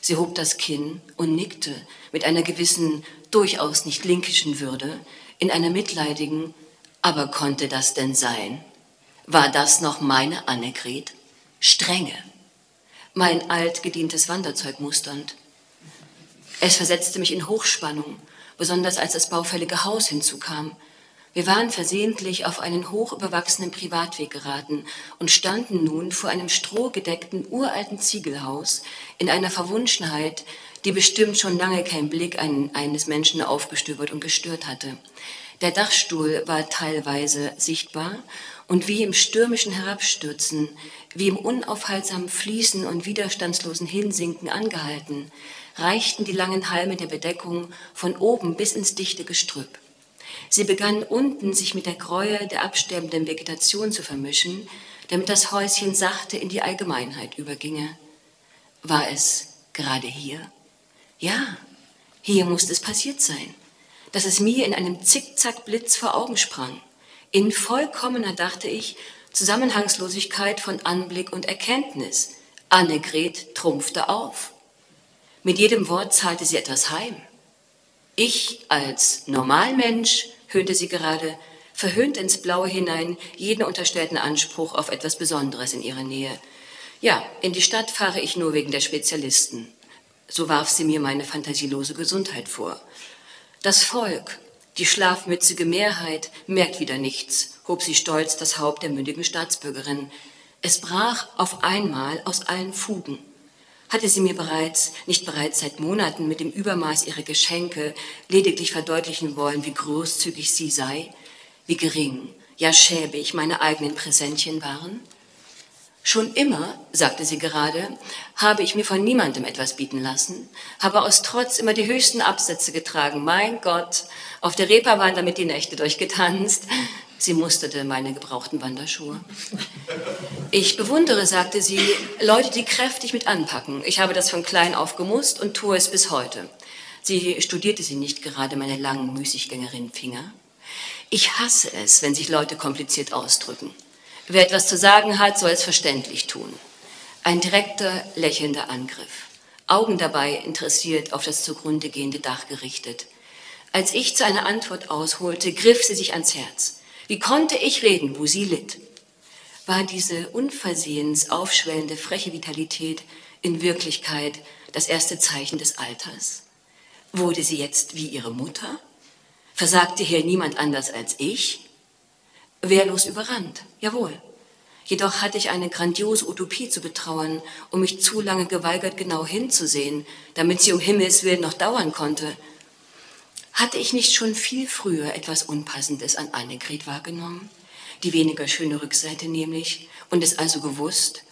Sie hob das Kinn und nickte mit einer gewissen, durchaus nicht linkischen Würde, in einer mitleidigen, aber konnte das denn sein? War das noch meine Annegret? Strenge. Mein altgedientes Wanderzeug musternd. Es versetzte mich in Hochspannung, besonders als das baufällige Haus hinzukam, wir waren versehentlich auf einen hochüberwachsenen Privatweg geraten und standen nun vor einem strohgedeckten uralten Ziegelhaus in einer Verwunschenheit, die bestimmt schon lange kein Blick eines Menschen aufgestöbert und gestört hatte. Der Dachstuhl war teilweise sichtbar und wie im stürmischen Herabstürzen, wie im unaufhaltsamen Fließen und widerstandslosen Hinsinken angehalten, reichten die langen Halme der Bedeckung von oben bis ins dichte Gestrüpp. Sie begann unten sich mit der Gräue der absterbenden Vegetation zu vermischen, damit das Häuschen sachte in die Allgemeinheit überginge. War es gerade hier? Ja, hier musste es passiert sein, dass es mir in einem Zickzackblitz vor Augen sprang. In vollkommener, dachte ich, Zusammenhangslosigkeit von Anblick und Erkenntnis. Annegret trumpfte auf. Mit jedem Wort zahlte sie etwas heim. Ich als Normalmensch, höhnte sie gerade, verhöhnt ins Blaue hinein jeden unterstellten Anspruch auf etwas Besonderes in ihrer Nähe. Ja, in die Stadt fahre ich nur wegen der Spezialisten. So warf sie mir meine fantasielose Gesundheit vor. Das Volk, die schlafmützige Mehrheit, merkt wieder nichts, hob sie stolz das Haupt der mündigen Staatsbürgerin. Es brach auf einmal aus allen Fugen. Hatte sie mir bereits, nicht bereits seit Monaten mit dem Übermaß ihrer Geschenke lediglich verdeutlichen wollen, wie großzügig sie sei, wie gering, ja schäbig meine eigenen Präsentchen waren? Schon immer, sagte sie gerade, habe ich mir von niemandem etwas bieten lassen, habe aus Trotz immer die höchsten Absätze getragen. Mein Gott, auf der Reeperbahn damit die Nächte durchgetanzt. Sie musterte meine gebrauchten Wanderschuhe. Ich bewundere, sagte sie, Leute, die kräftig mit anpacken. Ich habe das von klein auf gemusst und tue es bis heute. Sie studierte sie nicht gerade meine langen Müßiggängerinnenfinger. Ich hasse es, wenn sich Leute kompliziert ausdrücken. Wer etwas zu sagen hat, soll es verständlich tun. Ein direkter, lächelnder Angriff. Augen dabei interessiert auf das zugrunde gehende Dach gerichtet. Als ich zu einer Antwort ausholte, griff sie sich ans Herz. Wie konnte ich reden, wo sie litt? War diese unversehens aufschwellende, freche Vitalität in Wirklichkeit das erste Zeichen des Alters? Wurde sie jetzt wie ihre Mutter? Versagte hier niemand anders als ich? wehrlos überrannt, jawohl. Jedoch hatte ich eine grandiose Utopie zu betrauern und mich zu lange geweigert, genau hinzusehen, damit sie um Himmels willen noch dauern konnte. Hatte ich nicht schon viel früher etwas Unpassendes an Annegret wahrgenommen? Die weniger schöne Rückseite nämlich, und es also gewusst?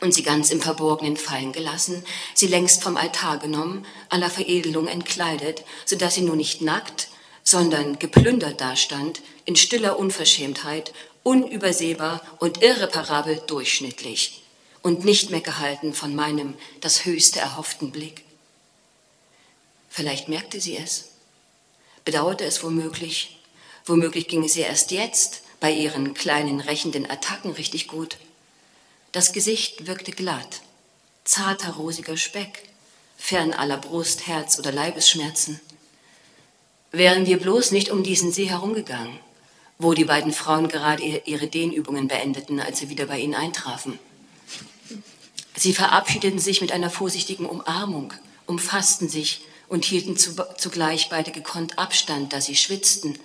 Und sie ganz im Verborgenen fallen gelassen, sie längst vom Altar genommen, aller Veredelung entkleidet, so dass sie nur nicht nackt, sondern geplündert dastand, in stiller Unverschämtheit, unübersehbar und irreparabel durchschnittlich und nicht mehr gehalten von meinem das höchste erhofften Blick. Vielleicht merkte sie es, bedauerte es womöglich, womöglich ging es ihr erst jetzt bei ihren kleinen rächenden Attacken richtig gut. Das Gesicht wirkte glatt, zarter rosiger Speck, fern aller Brust, Herz oder Leibesschmerzen wären wir bloß nicht um diesen See herumgegangen, wo die beiden Frauen gerade ihre Dehnübungen beendeten, als sie wieder bei ihnen eintrafen. Sie verabschiedeten sich mit einer vorsichtigen Umarmung, umfassten sich und hielten zugleich beide gekonnt Abstand, da sie schwitzten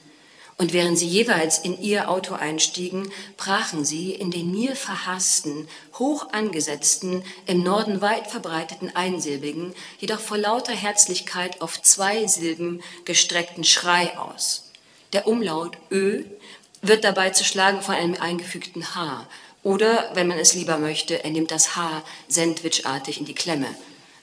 und während sie jeweils in ihr Auto einstiegen, brachen sie in den mir verhassten, hoch angesetzten, im Norden weit verbreiteten einsilbigen, jedoch vor lauter Herzlichkeit auf zwei Silben gestreckten Schrei aus. Der Umlaut Ö wird dabei zu schlagen von einem eingefügten H. Oder, wenn man es lieber möchte, er nimmt das H sandwichartig in die Klemme.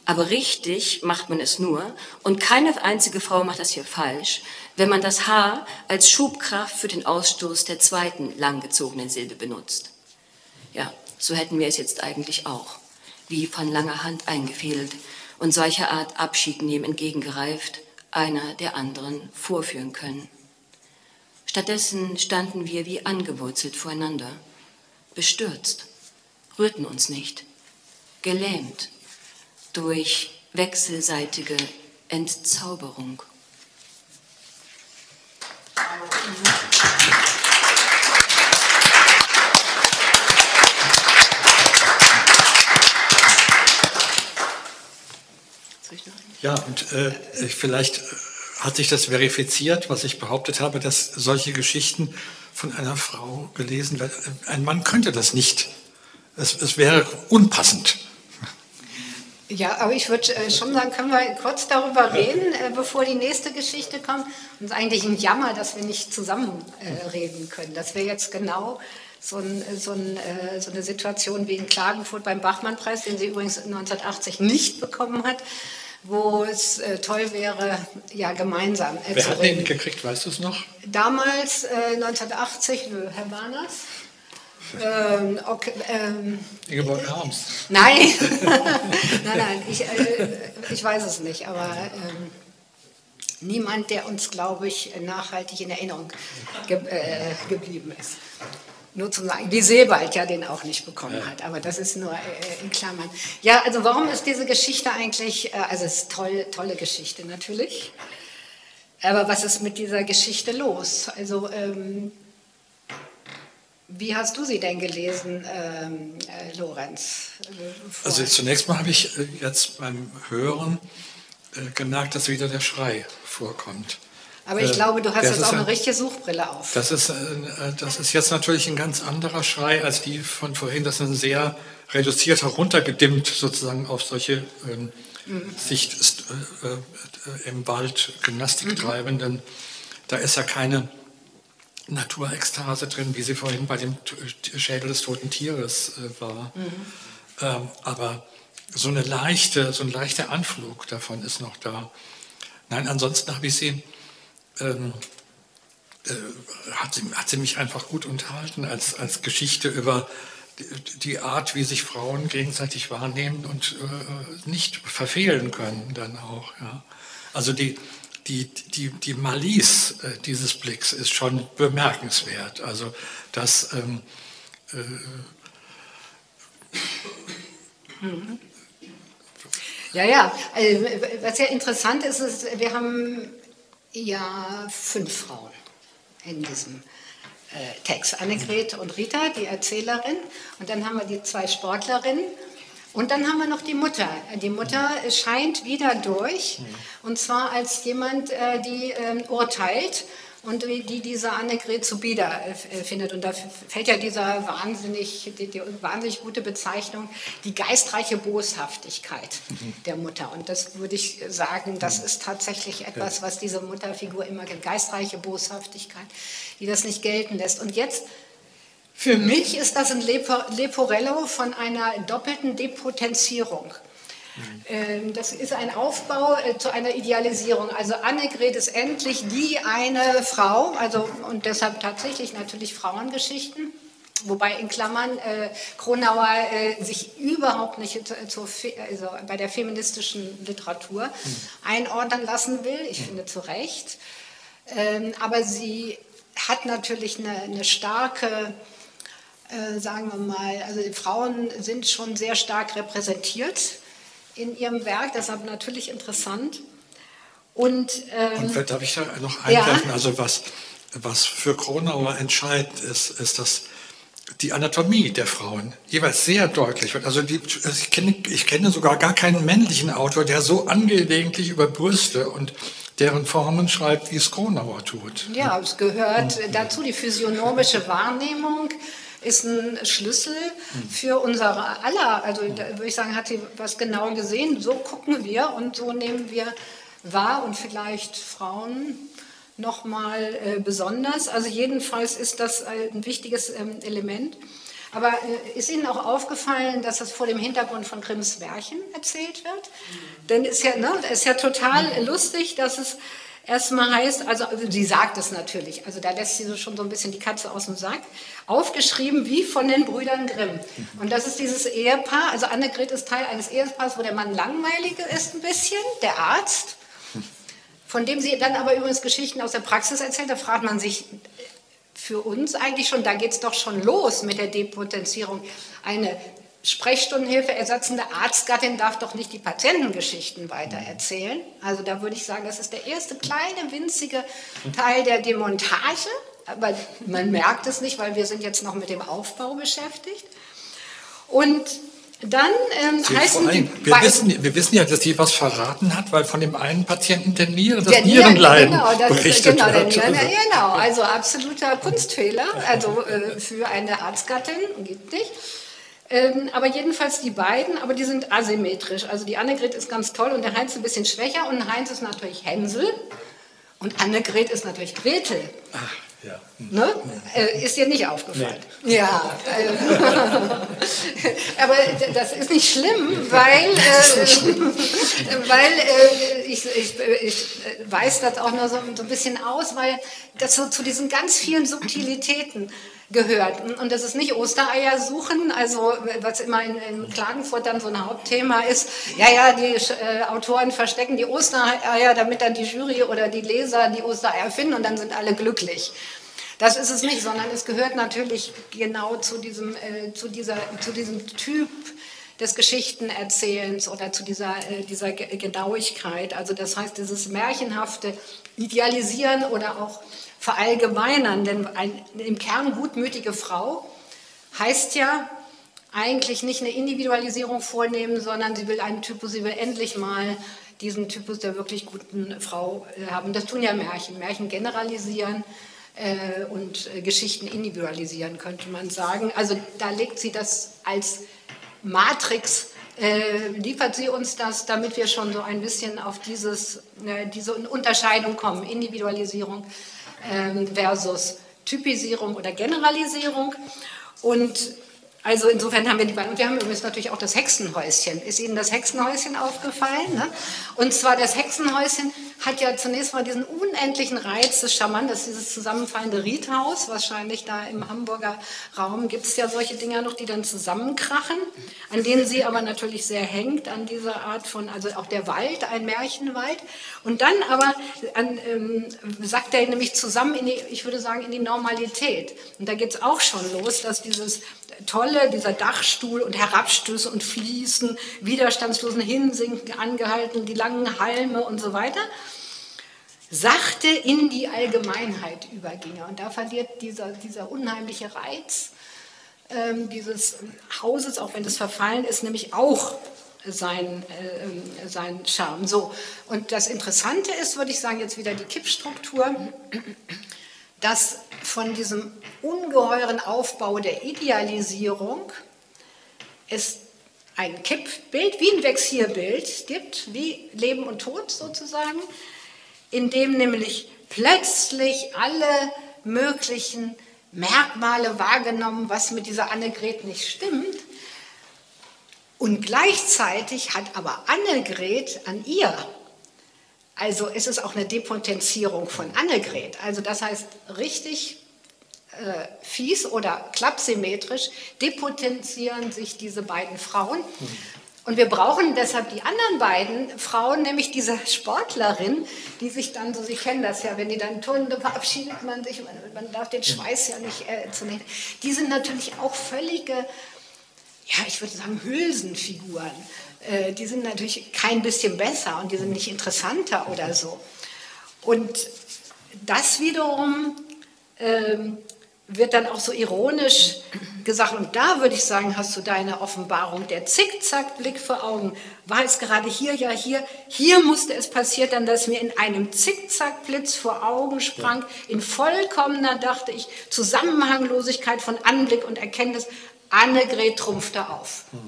Aber richtig macht man es nur, und keine einzige Frau macht das hier falsch, wenn man das H als Schubkraft für den Ausstoß der zweiten langgezogenen Silbe benutzt. Ja, so hätten wir es jetzt eigentlich auch, wie von langer Hand eingefädelt und solcher Art Abschied nehmen entgegengereift, einer der anderen vorführen können. Stattdessen standen wir wie angewurzelt voreinander, bestürzt, rührten uns nicht, gelähmt durch wechselseitige Entzauberung. Ja, und äh, vielleicht hat sich das verifiziert, was ich behauptet habe, dass solche Geschichten von einer Frau gelesen werden. Ein Mann könnte das nicht. Es, es wäre unpassend. Ja, aber ich würde äh, schon sagen, können wir kurz darüber reden, äh, bevor die nächste Geschichte kommt. Und es ist eigentlich ein Jammer, dass wir nicht zusammen äh, reden können. Dass wir jetzt genau so, ein, so, ein, so, eine Situation wie in Klagenfurt beim Bachmann-Preis, den sie übrigens 1980 nicht bekommen hat, wo es toll wäre, ja, gemeinsam äh, Wer hat den gekriegt, weißt du es noch? Damals, 1980, Herr Warners. Ähm, okay, ähm, Ingeborg Harms. Nein, nein, nein, ich, äh, ich weiß es nicht, aber ähm, niemand, der uns, glaube ich, nachhaltig in Erinnerung ge äh, geblieben ist. Nur zum sagen, wie Sebald ja den auch nicht bekommen hat, aber das ist nur äh, in Klammern. Ja, also warum ist diese Geschichte eigentlich, äh, also es ist toll, tolle Geschichte natürlich. Aber was ist mit dieser Geschichte los? Also ähm, wie hast du sie denn gelesen, ähm, äh, Lorenz? Also zunächst mal habe ich äh, jetzt beim Hören äh, gemerkt, dass wieder der Schrei vorkommt. Aber ich äh, glaube, du hast jetzt auch eine richtige Suchbrille auf. Das ist, äh, äh, das ist jetzt natürlich ein ganz anderer Schrei als die von vorhin. Das ist ein sehr reduziert, heruntergedimmt sozusagen auf solche ähm, mhm. Sicht äh, äh, im Wald Gymnastik mhm. treibenden. Da ist ja keine Naturextase drin, wie sie vorhin bei dem Schädel des toten Tieres äh, war. Mhm. Ähm, aber so, eine leichte, so ein leichter Anflug davon ist noch da. Nein, ansonsten habe ich sie, ähm, äh, hat sie, hat sie mich einfach gut unterhalten als, als Geschichte über die, die Art, wie sich Frauen gegenseitig wahrnehmen und äh, nicht verfehlen können dann auch. Ja. Also die, die, die, die Malice äh, dieses Blicks ist schon bemerkenswert. Also das ähm, äh, ja, ja. Also, was ja interessant ist, ist, wir haben ja fünf Frauen in diesem äh, Text. Annegret und Rita, die Erzählerin. Und dann haben wir die zwei Sportlerinnen. Und dann haben wir noch die Mutter. Die Mutter scheint wieder durch, und zwar als jemand, äh, die ähm, urteilt und die diese Annegret zu Bieder äh, findet. Und da fällt ja dieser wahnsinnig, die, die, wahnsinnig gute Bezeichnung, die geistreiche Boshaftigkeit mhm. der Mutter. Und das würde ich sagen, das ist tatsächlich etwas, was diese Mutterfigur immer, geistreiche Boshaftigkeit, die das nicht gelten lässt. Und jetzt für mich ist das ein Leporello von einer doppelten Depotenzierung. Mhm. Das ist ein Aufbau äh, zu einer Idealisierung. Also Annegret ist endlich die eine Frau, also und deshalb tatsächlich natürlich Frauengeschichten. Wobei in Klammern äh, Kronauer äh, sich überhaupt nicht zur, also bei der feministischen Literatur mhm. einordnen lassen will. Ich mhm. finde zu Recht. Ähm, aber sie hat natürlich eine, eine starke äh, sagen wir mal, also die Frauen sind schon sehr stark repräsentiert in ihrem Werk, deshalb natürlich interessant. Und, ähm, Und darf ich da noch eingreifen? Ja. Also was, was für Kronauer entscheidend ist, ist, dass die Anatomie der Frauen jeweils sehr deutlich wird. Also die, ich, kenne, ich kenne sogar gar keinen männlichen Autor, der so angelegentlich über Brüste und deren Formen schreibt, wie es Kronauer tut. Ja, es gehört dazu die physiognomische Wahrnehmung ist ein Schlüssel für unsere aller, also würde ich sagen, hat sie was genau gesehen, so gucken wir und so nehmen wir wahr und vielleicht Frauen nochmal äh, besonders. Also jedenfalls ist das ein wichtiges ähm, Element. Aber äh, ist Ihnen auch aufgefallen, dass das vor dem Hintergrund von Grimms Märchen erzählt wird? Mhm. Denn ist ja, ne, ist ja total mhm. lustig, dass es erstmal heißt, also, also sie sagt es natürlich, also da lässt sie so schon so ein bisschen die Katze aus dem Sack, aufgeschrieben wie von den Brüdern Grimm. Und das ist dieses Ehepaar, also Annegret ist Teil eines Ehepaars, wo der Mann langweilig ist ein bisschen, der Arzt, von dem sie dann aber übrigens Geschichten aus der Praxis erzählt, da fragt man sich, für uns eigentlich schon, da geht es doch schon los mit der Depotenzierung. Eine Sprechstundenhilfe ersatzende Arztgattin darf doch nicht die Patientengeschichten weitererzählen. Also da würde ich sagen, das ist der erste kleine, winzige Teil der Demontage. Aber man merkt es nicht, weil wir sind jetzt noch mit dem Aufbau beschäftigt. Und dann ähm, heißen allem, wir wissen, wir wissen ja, dass die was verraten hat, weil von dem einen Patienten der Nieren, das Nierenleiden genau, das berichtet genau, der Nieren, also. genau, also absoluter Kunstfehler, also äh, für eine Arztgattin, geht nicht. Ähm, aber jedenfalls die beiden, aber die sind asymmetrisch. Also die Annegret ist ganz toll und der Heinz ein bisschen schwächer und Heinz ist natürlich Hänsel und Annegret ist natürlich Gretel. Ach. Ja. Ne? Äh, ist dir nicht aufgefallen? Nee. Ja. Äh, aber das ist nicht schlimm, weil, äh, weil äh, ich, ich, ich, weiß das auch nur so, so, ein bisschen aus, weil das so zu diesen ganz vielen Subtilitäten gehört. Und das ist nicht Ostereier suchen, also was immer in, in Klagenfurt dann so ein Hauptthema ist. Ja, ja, die äh, Autoren verstecken die Ostereier, damit dann die Jury oder die Leser die Ostereier finden und dann sind alle glücklich. Das ist es nicht, sondern es gehört natürlich genau zu diesem, äh, zu dieser, zu diesem Typ des Geschichtenerzählens oder zu dieser, äh, dieser Genauigkeit. Also das heißt, dieses märchenhafte Idealisieren oder auch verallgemeinern. Denn ein, im Kern gutmütige Frau heißt ja eigentlich nicht eine Individualisierung vornehmen, sondern sie will einen Typus, sie will endlich mal diesen Typus der wirklich guten Frau äh, haben. Das tun ja Märchen. Märchen generalisieren äh, und äh, Geschichten individualisieren, könnte man sagen. Also da legt sie das als Matrix, äh, liefert sie uns das, damit wir schon so ein bisschen auf dieses, äh, diese Unterscheidung kommen, Individualisierung versus Typisierung oder Generalisierung. Und also insofern haben wir die beiden. Und wir haben übrigens natürlich auch das Hexenhäuschen. Ist Ihnen das Hexenhäuschen aufgefallen? Ne? Und zwar das Hexenhäuschen hat ja zunächst mal diesen unendlichen Reiz des Charmant, das ist dieses zusammenfallende Riedhaus. Wahrscheinlich da im Hamburger Raum gibt es ja solche Dinger noch, die dann zusammenkrachen, an denen sie aber natürlich sehr hängt, an dieser Art von, also auch der Wald, ein Märchenwald. Und dann aber an, ähm, sagt er nämlich zusammen, in die, ich würde sagen, in die Normalität. Und da geht es auch schon los, dass dieses Tolle, dieser Dachstuhl und Herabstöße und Fließen, widerstandslosen Hinsinken angehalten, die langen Halme und so weiter, sachte in die Allgemeinheit überginge. Und da verliert dieser, dieser unheimliche Reiz ähm, dieses Hauses, auch wenn es verfallen ist, nämlich auch sein, äh, sein Charme. So, und das Interessante ist, würde ich sagen, jetzt wieder die Kippstruktur dass von diesem ungeheuren Aufbau der Idealisierung es ein Kippbild, wie ein Vexierbild gibt, wie Leben und Tod sozusagen, in dem nämlich plötzlich alle möglichen Merkmale wahrgenommen, was mit dieser Annegret nicht stimmt. Und gleichzeitig hat aber Annegret an ihr also ist es auch eine Depotenzierung von Annegret. Also das heißt richtig äh, fies oder klappsymmetrisch depotenzieren sich diese beiden Frauen. Und wir brauchen deshalb die anderen beiden Frauen, nämlich diese Sportlerin, die sich dann, so Sie kennen das ja, wenn die dann turnen, verabschiedet man sich, man, man darf den Schweiß ja nicht äh, zunächst. Die sind natürlich auch völlige, ja, ich würde sagen, Hülsenfiguren. Äh, die sind natürlich kein bisschen besser und die sind nicht interessanter oder so. Und das wiederum ähm, wird dann auch so ironisch gesagt. Und da würde ich sagen, hast du deine Offenbarung, der Zickzackblick vor Augen. War es gerade hier, ja hier, hier musste es passieren, dann, dass mir in einem Zickzackblitz vor Augen sprang, in vollkommener, dachte ich, Zusammenhanglosigkeit von Anblick und Erkenntnis. Annegret trumpfte auf. Hm,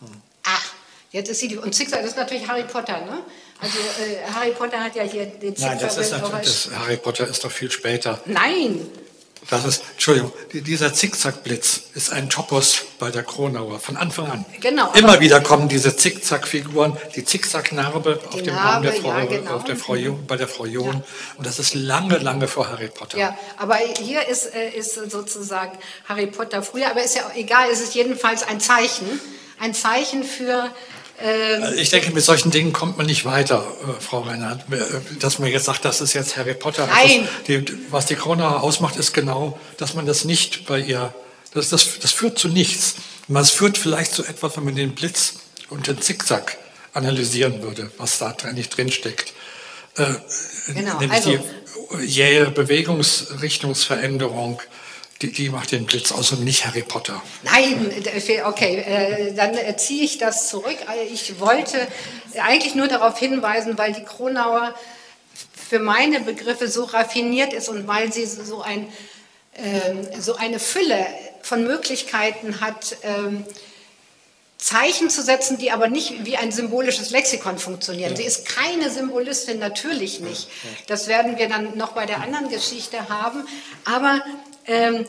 hm. Ach, Jetzt ist sie die, und Zickzack, das ist natürlich Harry Potter, ne? Also äh, Harry Potter hat ja hier den Zickzack. Nein, das ist das, Harry Potter ist doch viel später. Nein. Das ist, Entschuldigung, dieser Zickzackblitz ist ein Topos bei der Kronauer von Anfang an. Genau. Immer wieder kommen diese Zickzackfiguren, die Zickzacknarbe auf dem Arm der Frau, ja, genau. auf der Frau bei der Frau John. Ja. Und das ist lange, lange vor Harry Potter. Ja, aber hier ist, äh, ist sozusagen Harry Potter früher, aber ist ja egal, es ist jedenfalls ein Zeichen, ein Zeichen für also ich denke, mit solchen Dingen kommt man nicht weiter, äh, Frau Reinhardt. Äh, dass man jetzt sagt, das ist jetzt Harry Potter. Nein. Die, was die Corona ausmacht, ist genau, dass man das nicht bei ihr, das, das, das führt zu nichts. Es führt vielleicht zu etwas, wenn man den Blitz und den Zickzack analysieren würde, was da eigentlich drinsteckt. Äh, genau, nämlich also, die jähe Bewegungsrichtungsveränderung, die, die macht den Blitz aus und nicht Harry Potter. Nein, okay, äh, dann ziehe ich das zurück. Ich wollte eigentlich nur darauf hinweisen, weil die Kronauer für meine Begriffe so raffiniert ist und weil sie so, ein, ähm, so eine Fülle von Möglichkeiten hat, ähm, Zeichen zu setzen, die aber nicht wie ein symbolisches Lexikon funktionieren. Ja. Sie ist keine Symbolistin, natürlich nicht. Das werden wir dann noch bei der anderen Geschichte haben. Aber ähm,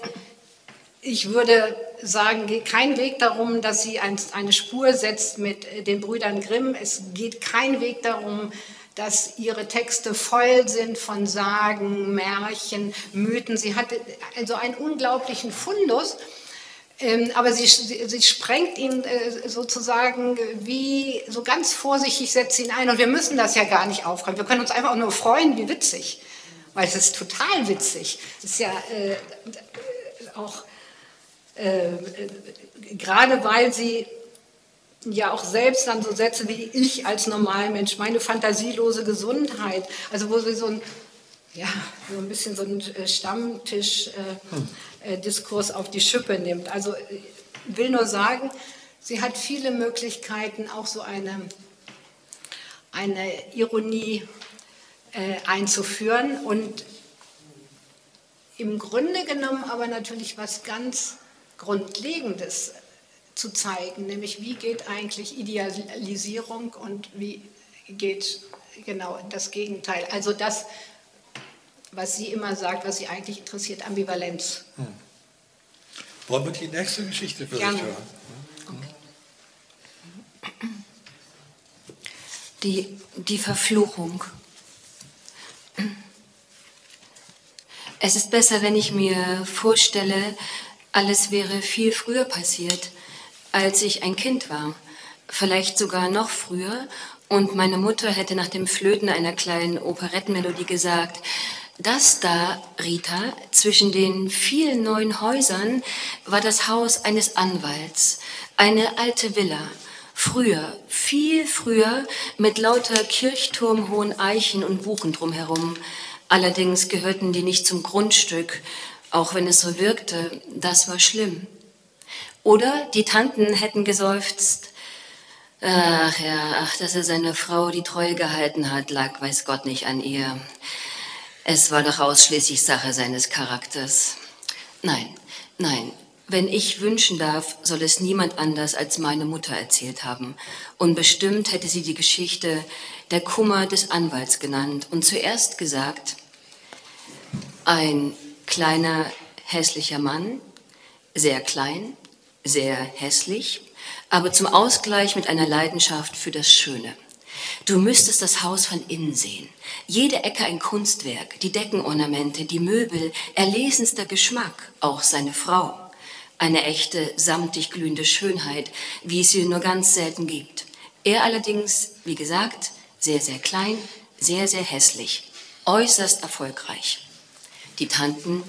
ich würde sagen, geht kein Weg darum, dass sie ein, eine Spur setzt mit äh, den Brüdern Grimm. Es geht kein Weg darum, dass ihre Texte voll sind von Sagen, Märchen, Mythen. Sie hat also einen unglaublichen Fundus, ähm, aber sie, sie, sprengt ihn äh, sozusagen wie so ganz vorsichtig setzt ihn ein. Und wir müssen das ja gar nicht aufräumen. Wir können uns einfach nur freuen, wie witzig weil es ist total witzig. Es ist ja äh, auch äh, gerade weil sie ja auch selbst dann so Sätze wie ich als Normalmensch, meine fantasielose Gesundheit, also wo sie so ein, ja, so ein bisschen so ein äh, Stammtisch-Diskurs äh, auf die Schippe nimmt. Also will nur sagen, sie hat viele Möglichkeiten, auch so eine, eine Ironie äh, einzuführen und im Grunde genommen aber natürlich was ganz Grundlegendes zu zeigen, nämlich wie geht eigentlich Idealisierung und wie geht genau das Gegenteil. Also das, was sie immer sagt, was sie eigentlich interessiert, Ambivalenz. Hm. Wollen wir die nächste Geschichte für Gerne. hören? Okay. Die, die Verfluchung. Es ist besser, wenn ich mir vorstelle, alles wäre viel früher passiert, als ich ein Kind war. Vielleicht sogar noch früher. Und meine Mutter hätte nach dem Flöten einer kleinen Operettenmelodie gesagt, das da, Rita, zwischen den vielen neuen Häusern war das Haus eines Anwalts, eine alte Villa. Früher, viel früher, mit lauter kirchturmhohen Eichen und Buchen drumherum. Allerdings gehörten die nicht zum Grundstück, auch wenn es so wirkte, das war schlimm. Oder die Tanten hätten geseufzt, ach ja, ach, dass er seine Frau die Treue gehalten hat, lag weiß Gott nicht an ihr. Es war doch ausschließlich Sache seines Charakters. Nein, nein, wenn ich wünschen darf, soll es niemand anders als meine Mutter erzählt haben. Und bestimmt hätte sie die Geschichte der Kummer des Anwalts genannt und zuerst gesagt, ein kleiner, hässlicher Mann, sehr klein, sehr hässlich, aber zum Ausgleich mit einer Leidenschaft für das Schöne. Du müsstest das Haus von innen sehen. Jede Ecke ein Kunstwerk, die Deckenornamente, die Möbel, erlesenster Geschmack, auch seine Frau. Eine echte, samtig glühende Schönheit, wie es sie nur ganz selten gibt. Er allerdings, wie gesagt, sehr, sehr klein, sehr, sehr hässlich, äußerst erfolgreich. Die Tanten,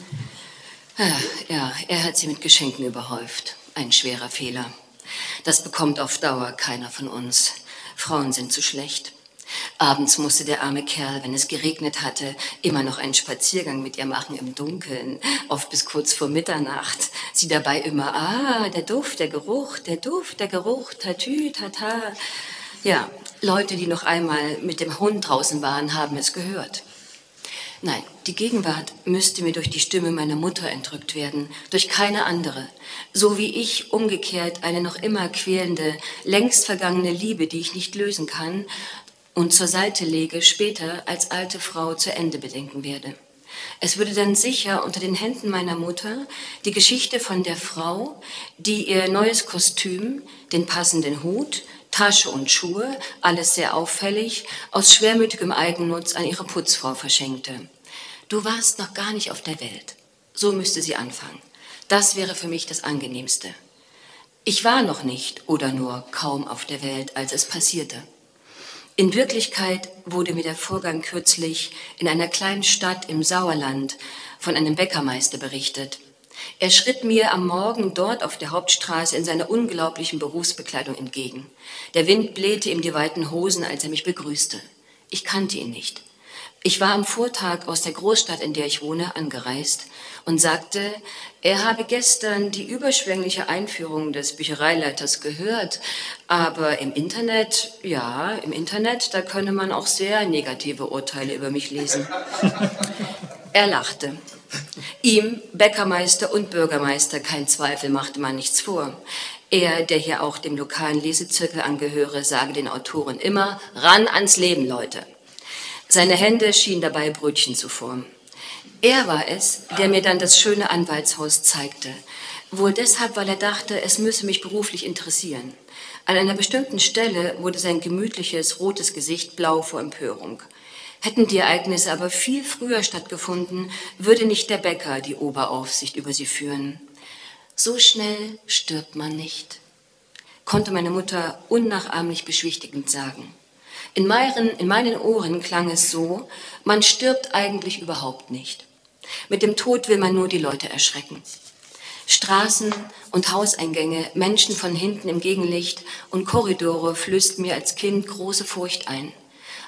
ja, er hat sie mit Geschenken überhäuft. Ein schwerer Fehler. Das bekommt auf Dauer keiner von uns. Frauen sind zu schlecht. Abends musste der arme Kerl, wenn es geregnet hatte, immer noch einen Spaziergang mit ihr machen im Dunkeln, oft bis kurz vor Mitternacht. Sie dabei immer, ah, der Duft, der Geruch, der Duft, der Geruch, tatü, tata. Ja, Leute, die noch einmal mit dem Hund draußen waren, haben es gehört. Nein, die Gegenwart müsste mir durch die Stimme meiner Mutter entrückt werden, durch keine andere. So wie ich umgekehrt eine noch immer quälende, längst vergangene Liebe, die ich nicht lösen kann, und zur Seite lege, später als alte Frau zu Ende bedenken werde. Es würde dann sicher unter den Händen meiner Mutter die Geschichte von der Frau, die ihr neues Kostüm, den passenden Hut, Tasche und Schuhe, alles sehr auffällig, aus schwermütigem Eigennutz an ihre Putzfrau verschenkte. Du warst noch gar nicht auf der Welt. So müsste sie anfangen. Das wäre für mich das Angenehmste. Ich war noch nicht oder nur kaum auf der Welt, als es passierte. In Wirklichkeit wurde mir der Vorgang kürzlich in einer kleinen Stadt im Sauerland von einem Bäckermeister berichtet. Er schritt mir am Morgen dort auf der Hauptstraße in seiner unglaublichen Berufsbekleidung entgegen. Der Wind blähte ihm die weiten Hosen, als er mich begrüßte. Ich kannte ihn nicht. Ich war am Vortag aus der Großstadt, in der ich wohne, angereist und sagte, er habe gestern die überschwängliche Einführung des Büchereileiters gehört, aber im Internet, ja, im Internet, da könne man auch sehr negative Urteile über mich lesen. er lachte. Ihm, Bäckermeister und Bürgermeister, kein Zweifel, machte man nichts vor. Er, der hier auch dem lokalen Lesezirkel angehöre, sage den Autoren immer, ran ans Leben, Leute. Seine Hände schienen dabei Brötchen zu formen. Er war es, der mir dann das schöne Anwaltshaus zeigte. Wohl deshalb, weil er dachte, es müsse mich beruflich interessieren. An einer bestimmten Stelle wurde sein gemütliches, rotes Gesicht blau vor Empörung. Hätten die Ereignisse aber viel früher stattgefunden, würde nicht der Bäcker die Oberaufsicht über sie führen. So schnell stirbt man nicht, konnte meine Mutter unnachahmlich beschwichtigend sagen. In meinen, in meinen Ohren klang es so, man stirbt eigentlich überhaupt nicht. Mit dem Tod will man nur die Leute erschrecken. Straßen und Hauseingänge, Menschen von hinten im Gegenlicht und Korridore flößten mir als Kind große Furcht ein.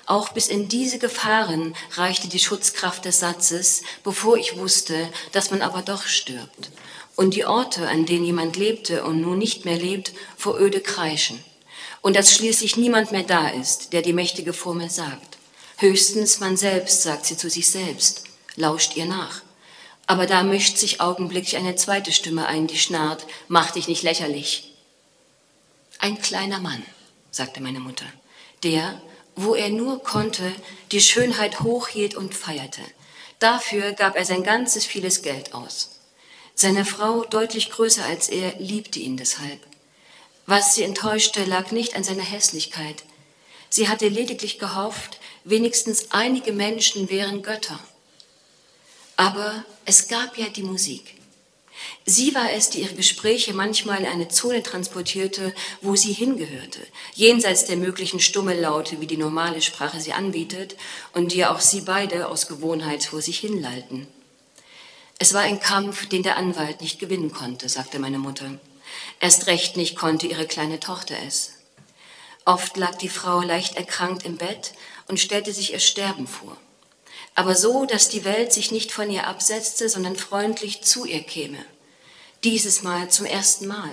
Auch bis in diese Gefahren reichte die Schutzkraft des Satzes, bevor ich wusste, dass man aber doch stirbt. Und die Orte, an denen jemand lebte und nun nicht mehr lebt, vor öde kreischen. Und dass schließlich niemand mehr da ist, der die mächtige Formel sagt. Höchstens man selbst sagt sie zu sich selbst, lauscht ihr nach. Aber da mischt sich augenblicklich eine zweite Stimme ein, die schnarrt, mach dich nicht lächerlich. Ein kleiner Mann, sagte meine Mutter, der, wo er nur konnte, die Schönheit hochhielt und feierte. Dafür gab er sein ganzes vieles Geld aus. Seine Frau, deutlich größer als er, liebte ihn deshalb. Was sie enttäuschte, lag nicht an seiner Hässlichkeit. Sie hatte lediglich gehofft, wenigstens einige Menschen wären Götter. Aber es gab ja die Musik. Sie war es, die ihre Gespräche manchmal in eine Zone transportierte, wo sie hingehörte, jenseits der möglichen Stummellaute, wie die normale Sprache sie anbietet und die auch sie beide aus Gewohnheit vor sich hinlallten. Es war ein Kampf, den der Anwalt nicht gewinnen konnte, sagte meine Mutter. Erst recht nicht konnte ihre kleine Tochter es. Oft lag die Frau leicht erkrankt im Bett und stellte sich ihr Sterben vor aber so, dass die Welt sich nicht von ihr absetzte, sondern freundlich zu ihr käme. Dieses Mal zum ersten Mal.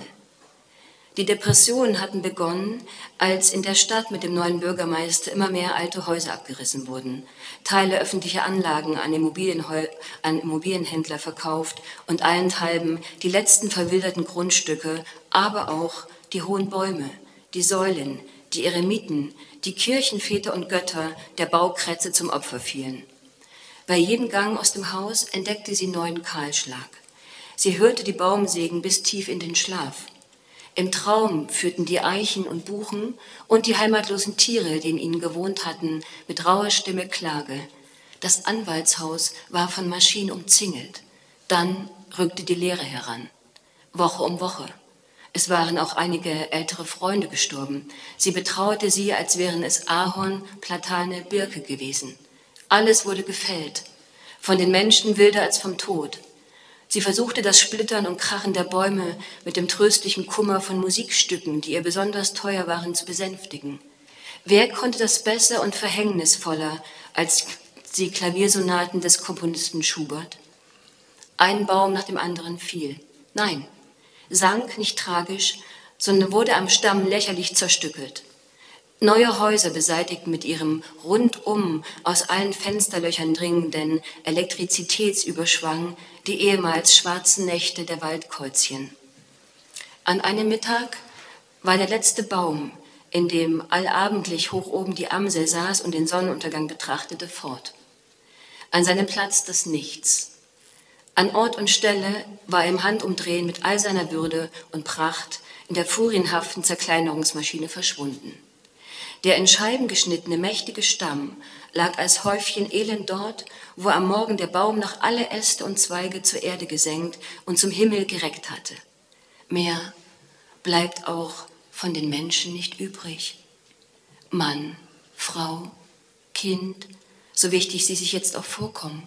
Die Depressionen hatten begonnen, als in der Stadt mit dem neuen Bürgermeister immer mehr alte Häuser abgerissen wurden, Teile öffentlicher Anlagen an, an Immobilienhändler verkauft und allenthalben die letzten verwilderten Grundstücke, aber auch die hohen Bäume, die Säulen, die Eremiten, die Kirchenväter und Götter der Baukrätze zum Opfer fielen. Bei jedem Gang aus dem Haus entdeckte sie neuen Kahlschlag. Sie hörte die Baumsägen bis tief in den Schlaf. Im Traum führten die Eichen und Buchen und die heimatlosen Tiere, die in ihnen gewohnt hatten, mit rauer Stimme Klage. Das Anwaltshaus war von Maschinen umzingelt. Dann rückte die Leere heran. Woche um Woche. Es waren auch einige ältere Freunde gestorben. Sie betrauerte sie, als wären es Ahorn, Platane, Birke gewesen. Alles wurde gefällt, von den Menschen wilder als vom Tod. Sie versuchte das Splittern und Krachen der Bäume mit dem tröstlichen Kummer von Musikstücken, die ihr besonders teuer waren, zu besänftigen. Wer konnte das besser und verhängnisvoller als die Klaviersonaten des Komponisten Schubert? Ein Baum nach dem anderen fiel. Nein, sank nicht tragisch, sondern wurde am Stamm lächerlich zerstückelt. Neue Häuser beseitigten mit ihrem rundum aus allen Fensterlöchern dringenden Elektrizitätsüberschwang die ehemals schwarzen Nächte der Waldkreuzchen. An einem Mittag war der letzte Baum, in dem allabendlich hoch oben die Amsel saß und den Sonnenuntergang betrachtete, fort. An seinem Platz das Nichts. An Ort und Stelle war er im Handumdrehen mit all seiner Würde und Pracht in der furienhaften Zerkleinerungsmaschine verschwunden. Der in Scheiben geschnittene mächtige Stamm lag als Häufchen Elend dort, wo am Morgen der Baum noch alle Äste und Zweige zur Erde gesenkt und zum Himmel gereckt hatte. Mehr bleibt auch von den Menschen nicht übrig. Mann, Frau, Kind, so wichtig sie sich jetzt auch vorkommen,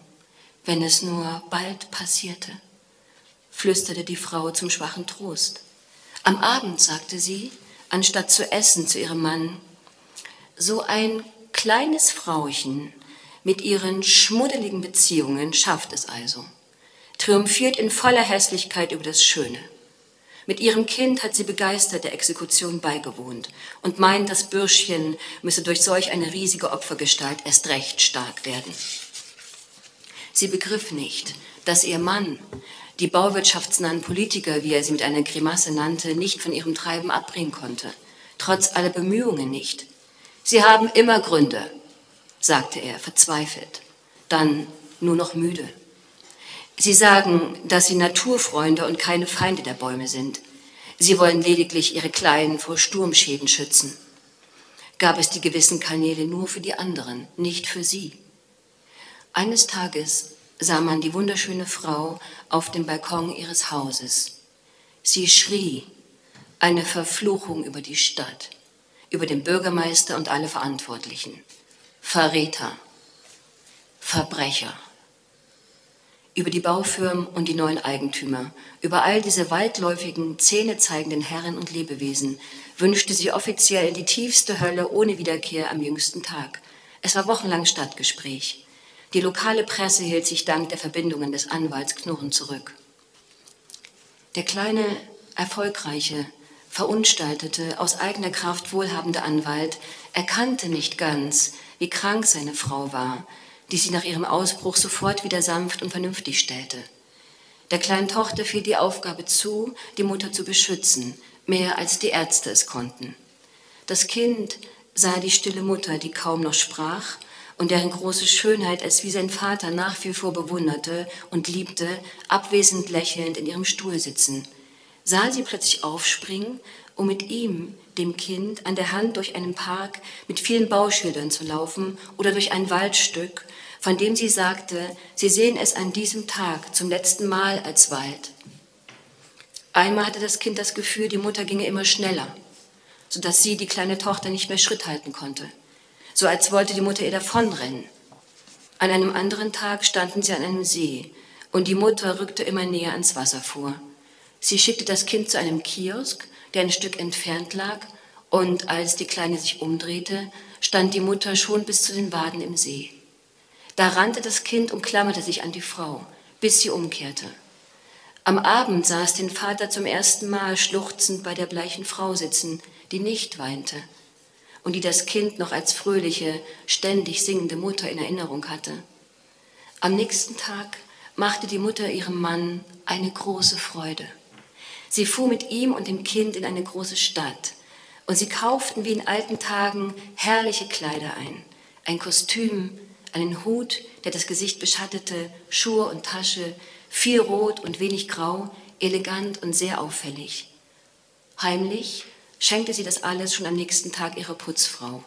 wenn es nur bald passierte, flüsterte die Frau zum schwachen Trost. Am Abend sagte sie, anstatt zu essen zu ihrem Mann, so ein kleines Frauchen mit ihren schmuddeligen Beziehungen schafft es also, triumphiert in voller Hässlichkeit über das Schöne. Mit ihrem Kind hat sie begeistert der Exekution beigewohnt und meint, das Bürschchen müsse durch solch eine riesige Opfergestalt erst recht stark werden. Sie begriff nicht, dass ihr Mann, die bauwirtschaftsnahen Politiker, wie er sie mit einer Grimasse nannte, nicht von ihrem Treiben abbringen konnte, trotz aller Bemühungen nicht. Sie haben immer Gründe, sagte er, verzweifelt, dann nur noch müde. Sie sagen, dass Sie Naturfreunde und keine Feinde der Bäume sind. Sie wollen lediglich Ihre Kleinen vor Sturmschäden schützen. Gab es die gewissen Kanäle nur für die anderen, nicht für Sie. Eines Tages sah man die wunderschöne Frau auf dem Balkon ihres Hauses. Sie schrie, eine Verfluchung über die Stadt über den Bürgermeister und alle Verantwortlichen. Verräter, Verbrecher. über die Baufirmen und die neuen Eigentümer, über all diese weitläufigen, zähnezeigenden Herren und Lebewesen, wünschte sie offiziell die tiefste Hölle ohne Wiederkehr am jüngsten Tag. Es war wochenlang Stadtgespräch. Die lokale Presse hielt sich dank der Verbindungen des Anwalts knurrend zurück. Der kleine, erfolgreiche, verunstaltete, aus eigener Kraft wohlhabende Anwalt erkannte nicht ganz, wie krank seine Frau war, die sie nach ihrem Ausbruch sofort wieder sanft und vernünftig stellte. Der kleinen Tochter fiel die Aufgabe zu, die Mutter zu beschützen, mehr als die Ärzte es konnten. Das Kind sah die stille Mutter, die kaum noch sprach und deren große Schönheit es wie sein Vater nach wie vor bewunderte und liebte, abwesend lächelnd in ihrem Stuhl sitzen, sah sie plötzlich aufspringen, um mit ihm, dem Kind, an der Hand durch einen Park mit vielen Bauschildern zu laufen oder durch ein Waldstück, von dem sie sagte, sie sehen es an diesem Tag zum letzten Mal als Wald. Einmal hatte das Kind das Gefühl, die Mutter ginge immer schneller, sodass sie, die kleine Tochter, nicht mehr Schritt halten konnte, so als wollte die Mutter ihr davonrennen. An einem anderen Tag standen sie an einem See und die Mutter rückte immer näher ans Wasser vor. Sie schickte das Kind zu einem Kiosk, der ein Stück entfernt lag, und als die Kleine sich umdrehte, stand die Mutter schon bis zu den Waden im See. Da rannte das Kind und klammerte sich an die Frau, bis sie umkehrte. Am Abend es den Vater zum ersten Mal schluchzend bei der bleichen Frau sitzen, die nicht weinte und die das Kind noch als fröhliche, ständig singende Mutter in Erinnerung hatte. Am nächsten Tag machte die Mutter ihrem Mann eine große Freude. Sie fuhr mit ihm und dem Kind in eine große Stadt und sie kauften wie in alten Tagen herrliche Kleider ein, ein Kostüm, einen Hut, der das Gesicht beschattete, Schuhe und Tasche, viel rot und wenig grau, elegant und sehr auffällig. Heimlich schenkte sie das alles schon am nächsten Tag ihrer Putzfrau,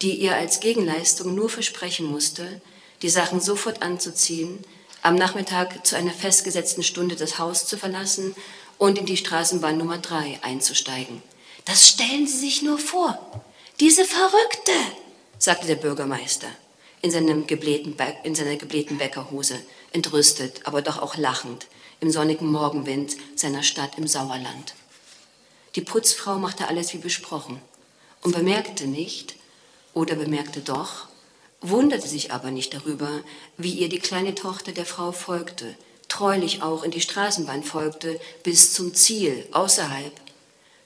die ihr als Gegenleistung nur versprechen musste, die Sachen sofort anzuziehen, am Nachmittag zu einer festgesetzten Stunde das Haus zu verlassen und in die Straßenbahn Nummer drei einzusteigen. Das stellen Sie sich nur vor. Diese Verrückte, sagte der Bürgermeister in, seinem geblähten, in seiner geblähten Bäckerhose, entrüstet, aber doch auch lachend, im sonnigen Morgenwind seiner Stadt im Sauerland. Die Putzfrau machte alles wie besprochen und bemerkte nicht, oder bemerkte doch, wunderte sich aber nicht darüber, wie ihr die kleine Tochter der Frau folgte, treulich auch in die Straßenbahn folgte, bis zum Ziel, außerhalb.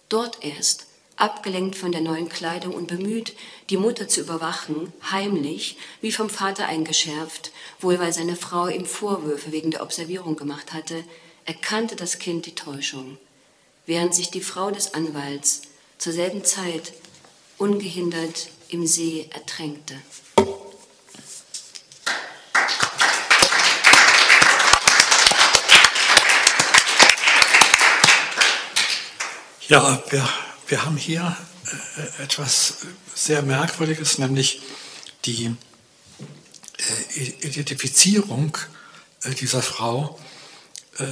Dort erst abgelenkt von der neuen Kleidung und bemüht, die Mutter zu überwachen, heimlich, wie vom Vater eingeschärft, wohl weil seine Frau ihm Vorwürfe wegen der Observierung gemacht hatte, erkannte das Kind die Täuschung, während sich die Frau des Anwalts zur selben Zeit ungehindert im See ertränkte. Ja, wir wir haben hier äh, etwas sehr Merkwürdiges, nämlich die äh, Identifizierung äh, dieser Frau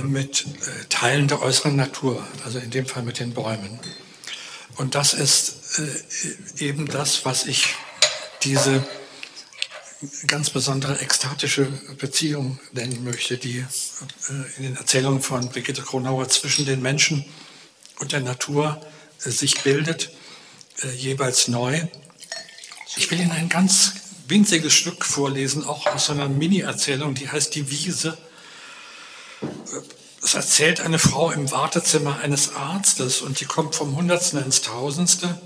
mit Teilen der äußeren Natur, also in dem Fall mit den Bäumen. Und das ist eben das, was ich diese ganz besondere ekstatische Beziehung nennen möchte, die in den Erzählungen von Brigitte Kronauer zwischen den Menschen und der Natur sich bildet, äh, jeweils neu. Ich will Ihnen ein ganz winziges Stück vorlesen, auch aus einer Mini-Erzählung, die heißt Die Wiese. Es erzählt eine Frau im Wartezimmer eines Arztes und die kommt vom Hundertsten ins Tausendste.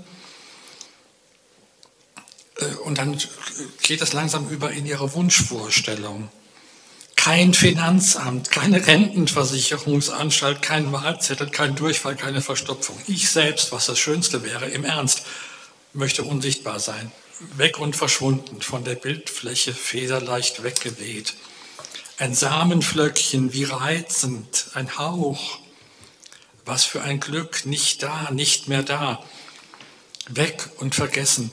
Äh, und dann geht es langsam über in ihre Wunschvorstellung kein Finanzamt, keine Rentenversicherungsanstalt, kein Wahlzettel, kein Durchfall, keine Verstopfung. Ich selbst, was das Schönste wäre, im Ernst, möchte unsichtbar sein, weg und verschwunden, von der Bildfläche federleicht weggeweht. Ein Samenflöckchen, wie reizend, ein Hauch. Was für ein Glück, nicht da, nicht mehr da. Weg und vergessen,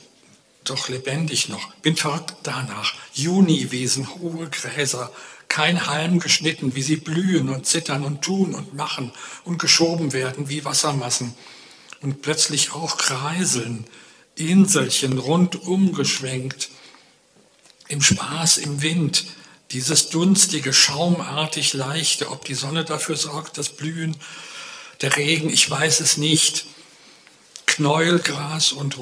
doch lebendig noch. Bin verrückt danach. Juniwesen, hohe Gräser, kein Halm geschnitten, wie sie blühen und zittern und tun und machen und geschoben werden wie Wassermassen und plötzlich auch kreiseln, Inselchen rundum geschwenkt, im Spaß, im Wind, Dieses dunstige, schaumartig leichte, ob die Sonne dafür sorgt, das Blühen, der Regen, ich weiß es nicht. Knäuelgras und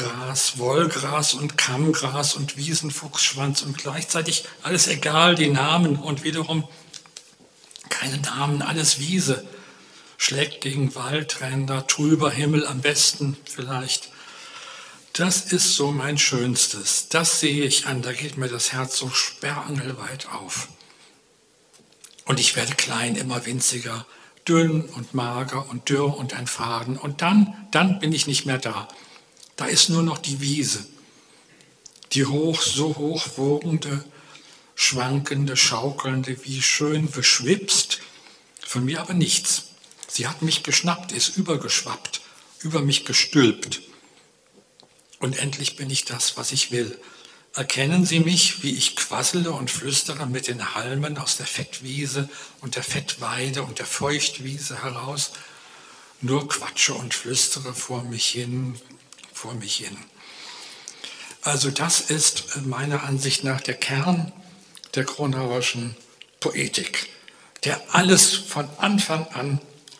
Rohrglanzgras, Wollgras und Kammgras und Wiesenfuchsschwanz und gleichzeitig alles egal, die Namen und wiederum keine Namen, alles Wiese. Schlägt gegen Waldränder, trüber Himmel am besten vielleicht. Das ist so mein Schönstes. Das sehe ich an, da geht mir das Herz so sperrangelweit auf. Und ich werde klein, immer winziger, dünn und mager und dürr und ein Faden. Und dann, dann bin ich nicht mehr da. Da ist nur noch die Wiese. Die hoch, so hoch wogende, schwankende, schaukelnde, wie schön beschwipst, von mir aber nichts. Sie hat mich geschnappt, ist übergeschwappt, über mich gestülpt. Und endlich bin ich das, was ich will. Erkennen Sie mich, wie ich quassele und flüstere mit den Halmen aus der Fettwiese und der Fettweide und der Feuchtwiese heraus, nur quatsche und flüstere vor mich hin, vor mich hin. Also das ist meiner Ansicht nach der Kern der Kronauerschen Poetik, der alles von Anfang an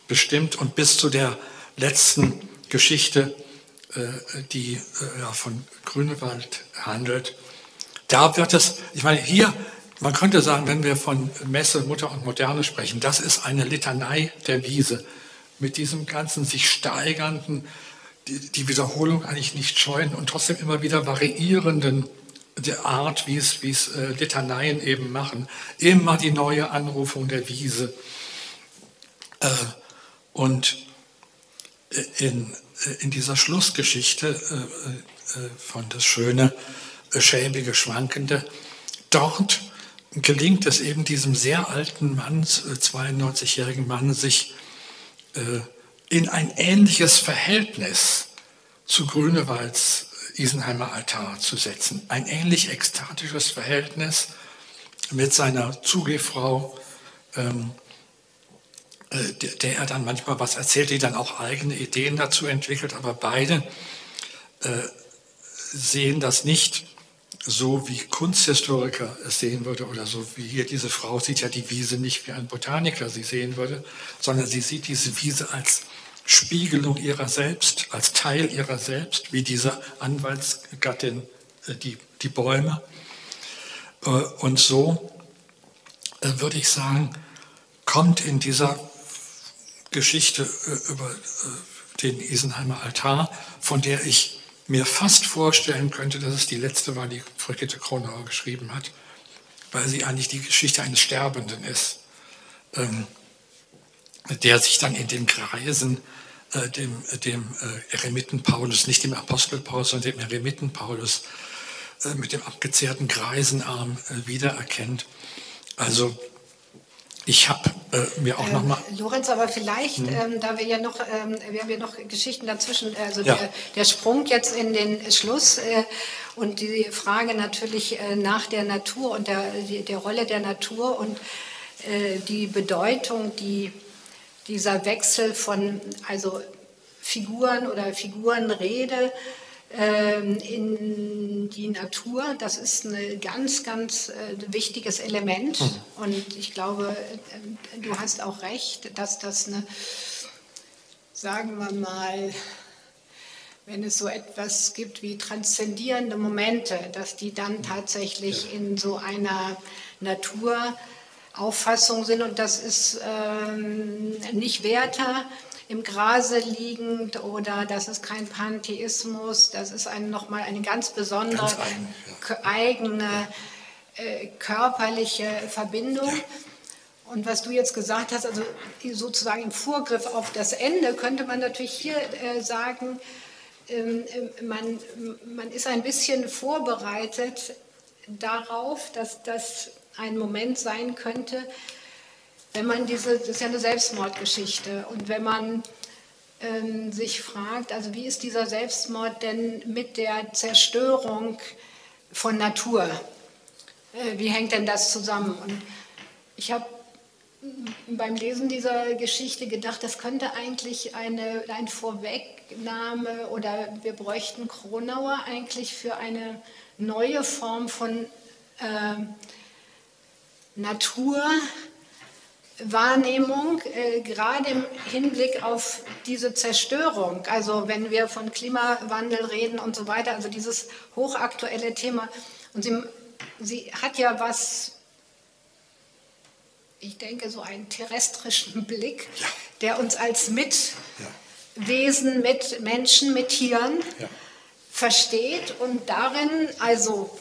bestimmt und bis zu der letzten Geschichte äh, die äh, von Grünewald handelt. Da wird es, ich meine, hier, man könnte sagen, wenn wir von Messe, Mutter und Moderne sprechen, das ist eine Litanei der Wiese mit diesem ganzen sich steigernden, die, die Wiederholung eigentlich nicht scheuen und trotzdem immer wieder variierenden der Art, wie es, wie es äh, Litaneien eben machen. Immer die neue Anrufung der Wiese. Äh, und in äh, in dieser Schlussgeschichte äh, äh, von das schöne, schäbige, schwankende, dort gelingt es eben diesem sehr alten Mann, 92-jährigen Mann, sich in ein ähnliches Verhältnis zu Grünewalds Isenheimer Altar zu setzen. Ein ähnlich ekstatisches Verhältnis mit seiner Zugehfrau, ähm, äh, der, der er dann manchmal was erzählt, die dann auch eigene Ideen dazu entwickelt, aber beide äh, sehen das nicht so, wie Kunsthistoriker es sehen würde oder so wie hier diese Frau sieht ja die Wiese nicht wie ein Botaniker sie sehen würde, sondern sie sieht diese Wiese als Spiegelung ihrer selbst, als Teil ihrer selbst, wie diese Anwaltsgattin äh, die, die Bäume. Äh, und so äh, würde ich sagen, kommt in dieser Geschichte über den Isenheimer Altar, von der ich mir fast vorstellen könnte, dass es die letzte war, die Brigitte Kronauer geschrieben hat, weil sie eigentlich die Geschichte eines Sterbenden ist, ähm, der sich dann in den Kreisen äh, dem, dem Eremiten Paulus, nicht dem Apostel Paulus, sondern dem Eremiten Paulus mit dem abgezehrten Greisenarm wiedererkennt. Also ich habe äh, mir auch ähm, noch mal Lorenz, aber vielleicht, hm. ähm, da wir ja noch, ähm, wir haben ja noch Geschichten dazwischen, also ja. der, der, Sprung jetzt in den Schluss äh, und die Frage natürlich äh, nach der Natur und der, der Rolle der Natur und äh, die Bedeutung, die dieser Wechsel von also Figuren oder Figurenrede ähm, in die Natur. Das ist ein ganz, ganz äh, wichtiges Element. Mhm. Und ich glaube, äh, du hast auch recht, dass das eine, sagen wir mal, wenn es so etwas gibt wie transzendierende Momente, dass die dann tatsächlich in so einer Naturauffassung sind. Und das ist ähm, nicht Werther im Grase liegend oder das ist kein Pantheismus, das ist ein, nochmal eine ganz besondere, ganz eigen, ja. eigene äh, körperliche Verbindung. Ja. Und was du jetzt gesagt hast, also sozusagen im Vorgriff auf das Ende, könnte man natürlich hier äh, sagen, ähm, äh, man, man ist ein bisschen vorbereitet darauf, dass das ein Moment sein könnte, wenn man diese, das ist ja eine Selbstmordgeschichte, und wenn man ähm, sich fragt, also wie ist dieser Selbstmord denn mit der Zerstörung von Natur? Äh, wie hängt denn das zusammen? Und ich habe beim Lesen dieser Geschichte gedacht, das könnte eigentlich eine, ein Vorwegnahme oder wir bräuchten Kronauer eigentlich für eine neue Form von äh, Naturwahrnehmung, äh, gerade im Hinblick auf diese Zerstörung. Also wenn wir von Klimawandel reden und so weiter, also dieses hochaktuelle Thema. Und sie, sie hat ja was, ich denke, so einen terrestrischen Blick, ja. der uns als Mitwesen, ja. mit Menschen, mit Tieren ja. versteht und darin also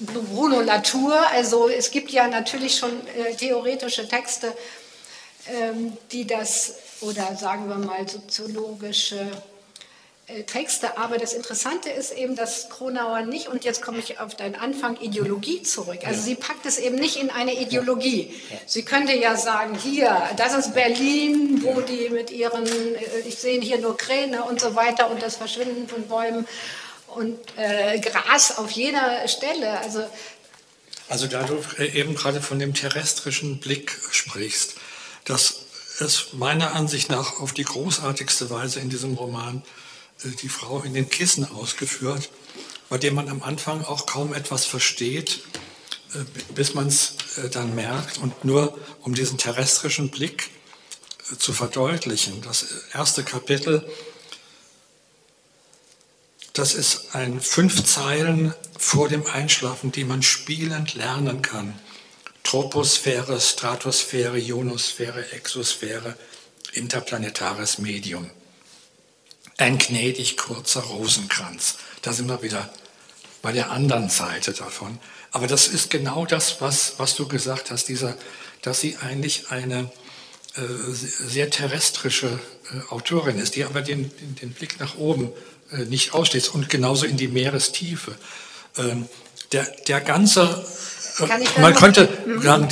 Bruno Latour. Also es gibt ja natürlich schon äh, theoretische Texte, ähm, die das, oder sagen wir mal soziologische äh, Texte. Aber das Interessante ist eben, dass Kronauer nicht, und jetzt komme ich auf deinen Anfang, Ideologie zurück. Also ja. sie packt es eben nicht in eine Ideologie. Ja. Sie könnte ja sagen, hier, das ist Berlin, wo die mit ihren, äh, ich sehe hier nur Kräne und so weiter und das Verschwinden von Bäumen und äh, Gras auf jeder Stelle. Also, also da du eben gerade von dem terrestrischen Blick sprichst, das ist meiner Ansicht nach auf die großartigste Weise in diesem Roman äh, die Frau in den Kissen ausgeführt, bei dem man am Anfang auch kaum etwas versteht, äh, bis man es äh, dann merkt. Und nur um diesen terrestrischen Blick äh, zu verdeutlichen, das erste Kapitel das ist ein fünf Zeilen vor dem Einschlafen, die man spielend lernen kann. Troposphäre, Stratosphäre, Ionosphäre, Exosphäre, interplanetares Medium. Ein gnädig kurzer Rosenkranz. Da sind wir wieder bei der anderen Seite davon. Aber das ist genau das, was, was du gesagt hast, dieser, dass sie eigentlich eine äh, sehr terrestrische äh, Autorin ist, die aber den, den, Blick nach oben nicht ausstehst und genauso in die Meerestiefe. Ähm, der, der ganze, äh, man könnte sagen,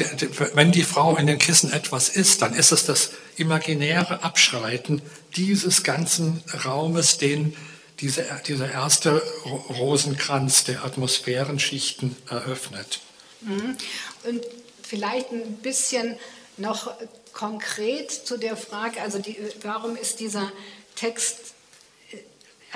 wenn die Frau in den Kissen etwas ist, dann ist es das imaginäre Abschreiten dieses ganzen Raumes, den diese, dieser erste Rosenkranz der Atmosphärenschichten eröffnet. Mhm. Und vielleicht ein bisschen noch konkret zu der Frage, also die, warum ist dieser Text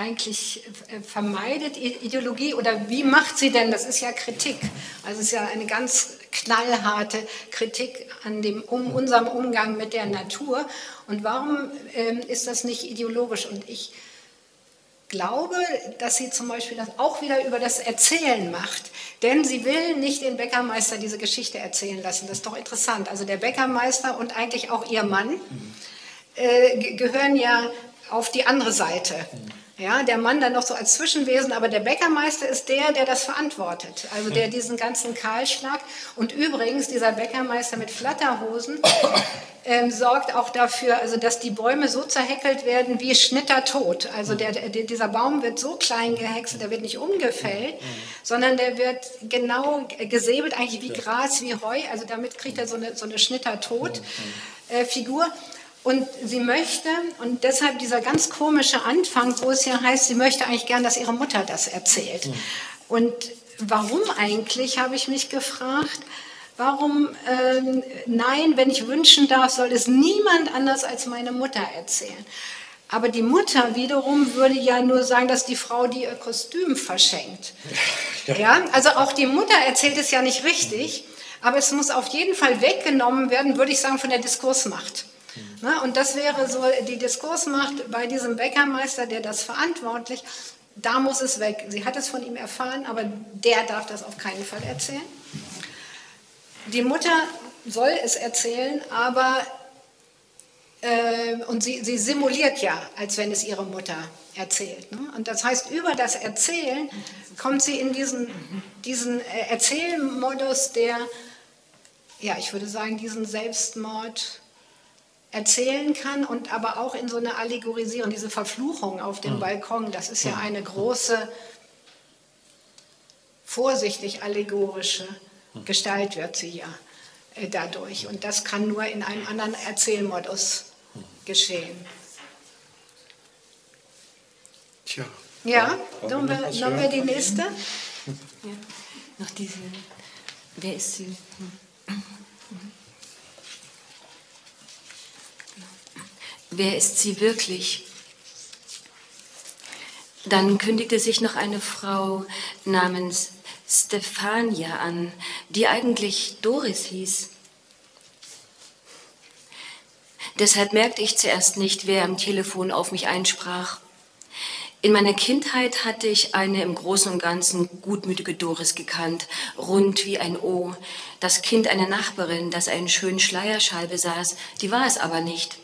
eigentlich äh, vermeidet Ideologie oder wie macht sie denn, das ist ja Kritik, also es ist ja eine ganz knallharte Kritik an dem, um unserem Umgang mit der Natur und warum ähm, ist das nicht ideologisch und ich glaube, dass sie zum Beispiel das auch wieder über das Erzählen macht. Denn sie will nicht den Bäckermeister diese Geschichte erzählen lassen. Das ist doch interessant. Also der Bäckermeister und eigentlich auch ihr Mann äh, gehören ja auf die andere Seite. Ja, der Mann dann noch so als Zwischenwesen, aber der Bäckermeister ist der, der das verantwortet. Also der diesen ganzen Kahlschlag. Und übrigens, dieser Bäckermeister mit Flatterhosen ähm, sorgt auch dafür, also dass die Bäume so zerheckelt werden wie Schnittertot. Also der, der, dieser Baum wird so klein gehäckselt, der wird nicht umgefällt, sondern der wird genau gesäbelt, eigentlich wie Gras, wie Heu. Also damit kriegt er so eine, so eine Schnittertot-Figur. Äh, und sie möchte, und deshalb dieser ganz komische Anfang, wo es ja heißt, sie möchte eigentlich gern, dass ihre Mutter das erzählt. Mhm. Und warum eigentlich, habe ich mich gefragt. Warum, äh, nein, wenn ich wünschen darf, soll es niemand anders als meine Mutter erzählen. Aber die Mutter wiederum würde ja nur sagen, dass die Frau die ihr Kostüm verschenkt. Ja. ja, also auch die Mutter erzählt es ja nicht richtig, aber es muss auf jeden Fall weggenommen werden, würde ich sagen, von der Diskursmacht. Na, und das wäre so die Diskursmacht bei diesem Bäckermeister, der das verantwortlich, da muss es weg. Sie hat es von ihm erfahren, aber der darf das auf keinen Fall erzählen. Die Mutter soll es erzählen, aber äh, und sie, sie simuliert ja, als wenn es ihre Mutter erzählt. Ne? Und das heißt, über das Erzählen kommt sie in diesen, diesen äh, Erzählmodus, der, ja, ich würde sagen, diesen Selbstmord erzählen kann und aber auch in so eine Allegorisierung, diese Verfluchung auf dem mhm. Balkon, das ist ja mhm. eine große, vorsichtig allegorische mhm. Gestalt wird sie ja äh, dadurch. Und das kann nur in einem anderen Erzählmodus mhm. geschehen. Tja. Ja, sollen wir, sollen wir die nächste? Ja, noch diese. Wer ist sie? Hm. Wer ist sie wirklich? Dann kündigte sich noch eine Frau namens Stefania an, die eigentlich Doris hieß. Deshalb merkte ich zuerst nicht, wer am Telefon auf mich einsprach. In meiner Kindheit hatte ich eine im Großen und Ganzen gutmütige Doris gekannt, rund wie ein O. Das Kind einer Nachbarin, das einen schönen Schleierschal besaß, die war es aber nicht.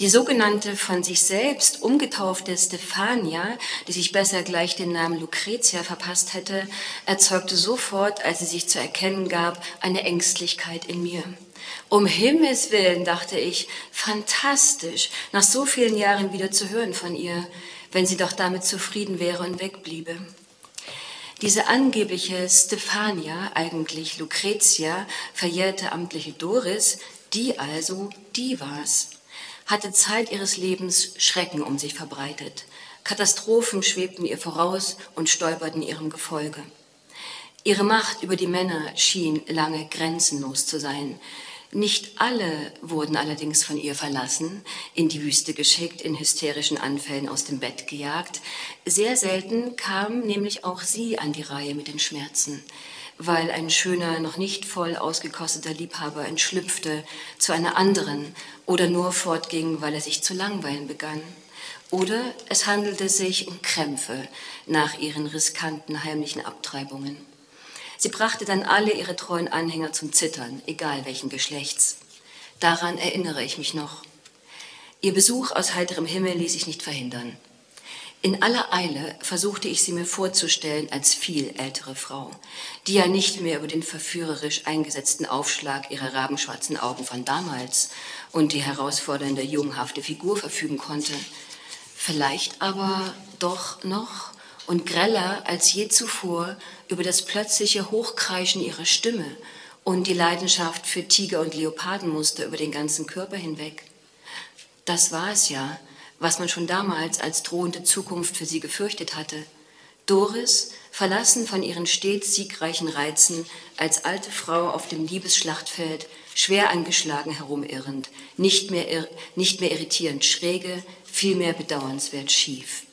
Die sogenannte von sich selbst umgetaufte Stefania, die sich besser gleich den Namen Lucretia verpasst hätte, erzeugte sofort, als sie sich zu erkennen gab, eine Ängstlichkeit in mir. Um Himmels willen, dachte ich, fantastisch, nach so vielen Jahren wieder zu hören von ihr, wenn sie doch damit zufrieden wäre und wegbliebe. Diese angebliche Stefania, eigentlich Lucretia, verjährte amtliche Doris, die also, die war's, hatte Zeit ihres Lebens Schrecken um sich verbreitet. Katastrophen schwebten ihr voraus und stolperten ihrem Gefolge. Ihre Macht über die Männer schien lange grenzenlos zu sein. Nicht alle wurden allerdings von ihr verlassen, in die Wüste geschickt, in hysterischen Anfällen aus dem Bett gejagt. Sehr selten kam nämlich auch sie an die Reihe mit den Schmerzen, weil ein schöner, noch nicht voll ausgekosteter Liebhaber entschlüpfte zu einer anderen oder nur fortging, weil er sich zu langweilen begann. Oder es handelte sich um Krämpfe nach ihren riskanten heimlichen Abtreibungen. Sie brachte dann alle ihre treuen Anhänger zum Zittern, egal welchen Geschlechts. Daran erinnere ich mich noch. Ihr Besuch aus heiterem Himmel ließ sich nicht verhindern. In aller Eile versuchte ich sie mir vorzustellen als viel ältere Frau, die ja nicht mehr über den verführerisch eingesetzten Aufschlag ihrer rabenschwarzen Augen von damals und die herausfordernde junghafte Figur verfügen konnte. Vielleicht aber doch noch und greller als je zuvor über das plötzliche Hochkreischen ihrer Stimme und die Leidenschaft für Tiger- und Leopardenmuster über den ganzen Körper hinweg. Das war es ja, was man schon damals als drohende Zukunft für sie gefürchtet hatte. Doris, verlassen von ihren stets siegreichen Reizen, als alte Frau auf dem Liebesschlachtfeld, schwer angeschlagen herumirrend, nicht mehr, nicht mehr irritierend schräge, vielmehr bedauernswert schief.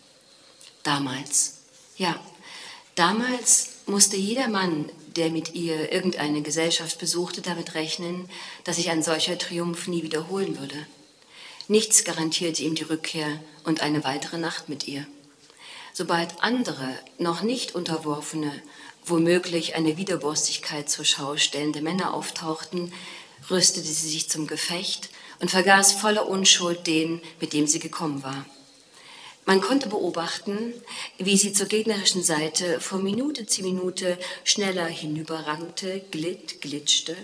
Damals. Ja, damals musste jeder Mann, der mit ihr irgendeine Gesellschaft besuchte, damit rechnen, dass sich ein solcher Triumph nie wiederholen würde. Nichts garantierte ihm die Rückkehr und eine weitere Nacht mit ihr. Sobald andere, noch nicht unterworfene, womöglich eine Widerborstigkeit zur Schau stellende Männer auftauchten, rüstete sie sich zum Gefecht und vergaß voller Unschuld den, mit dem sie gekommen war. Man konnte beobachten, wie sie zur gegnerischen Seite von Minute zu Minute schneller hinüberrankte, glitt, glitschte.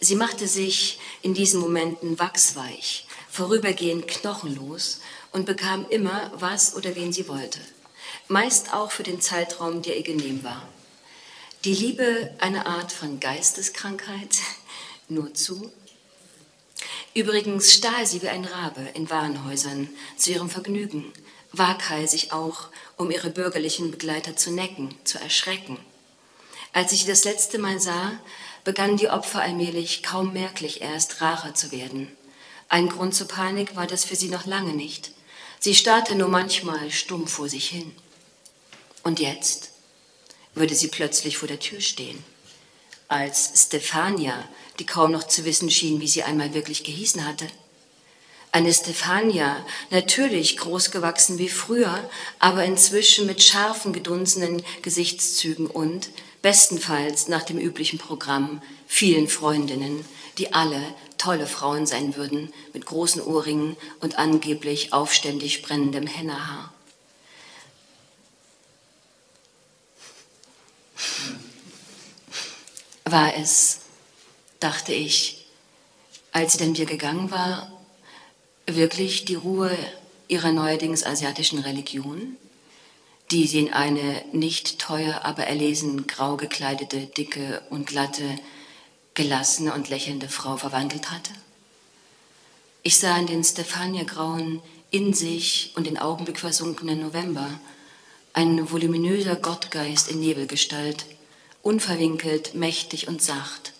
Sie machte sich in diesen Momenten wachsweich, vorübergehend knochenlos und bekam immer, was oder wen sie wollte. Meist auch für den Zeitraum, der ihr genehm war. Die Liebe eine Art von Geisteskrankheit, nur zu. Übrigens stahl sie wie ein Rabe in Warenhäusern zu ihrem Vergnügen waghalsig auch, um ihre bürgerlichen Begleiter zu necken, zu erschrecken. Als ich sie das letzte Mal sah, begannen die Opfer allmählich, kaum merklich erst, rarer zu werden. Ein Grund zur Panik war das für sie noch lange nicht. Sie starrte nur manchmal stumm vor sich hin. Und jetzt würde sie plötzlich vor der Tür stehen. Als Stefania, die kaum noch zu wissen schien, wie sie einmal wirklich gehießen hatte. Eine Stefania, natürlich großgewachsen wie früher, aber inzwischen mit scharfen, gedunsenen Gesichtszügen und, bestenfalls nach dem üblichen Programm, vielen Freundinnen, die alle tolle Frauen sein würden, mit großen Ohrringen und angeblich aufständig brennendem Hennahaar. War es, dachte ich, als sie dann wieder gegangen war wirklich die Ruhe ihrer neuerdings asiatischen Religion, die sie in eine nicht teuer, aber erlesen grau gekleidete, dicke und glatte, gelassene und lächelnde Frau verwandelt hatte? Ich sah in den Stefania-grauen, in sich und in Augenblick versunkenen November ein voluminöser Gottgeist in Nebelgestalt, unverwinkelt, mächtig und sacht.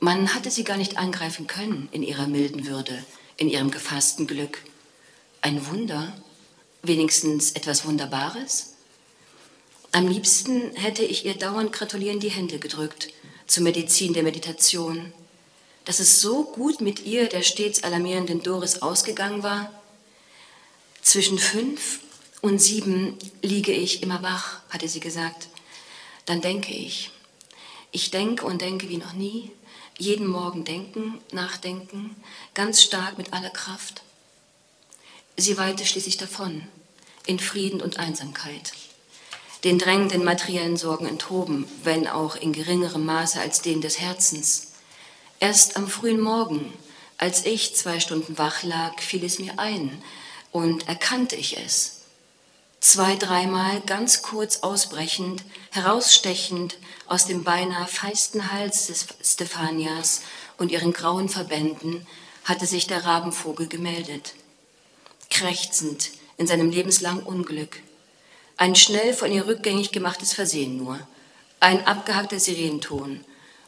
Man hatte sie gar nicht angreifen können in ihrer milden Würde, in ihrem gefassten Glück. Ein Wunder, wenigstens etwas Wunderbares. Am liebsten hätte ich ihr dauernd gratulierend die Hände gedrückt zur Medizin der Meditation. Dass es so gut mit ihr, der stets alarmierenden Doris, ausgegangen war. Zwischen fünf und sieben liege ich immer wach, hatte sie gesagt. Dann denke ich. Ich denke und denke wie noch nie. Jeden Morgen denken, nachdenken, ganz stark mit aller Kraft. Sie weilte schließlich davon, in Frieden und Einsamkeit den drängenden materiellen Sorgen enthoben, wenn auch in geringerem Maße als den des Herzens. Erst am frühen Morgen, als ich zwei Stunden wach lag, fiel es mir ein und erkannte ich es. Zwei, dreimal ganz kurz ausbrechend, herausstechend aus dem beinahe feisten Hals des Stephanias und ihren grauen Verbänden hatte sich der Rabenvogel gemeldet. Krächzend in seinem lebenslangen Unglück, ein schnell von ihr rückgängig gemachtes Versehen nur, ein abgehackter Sirenenton,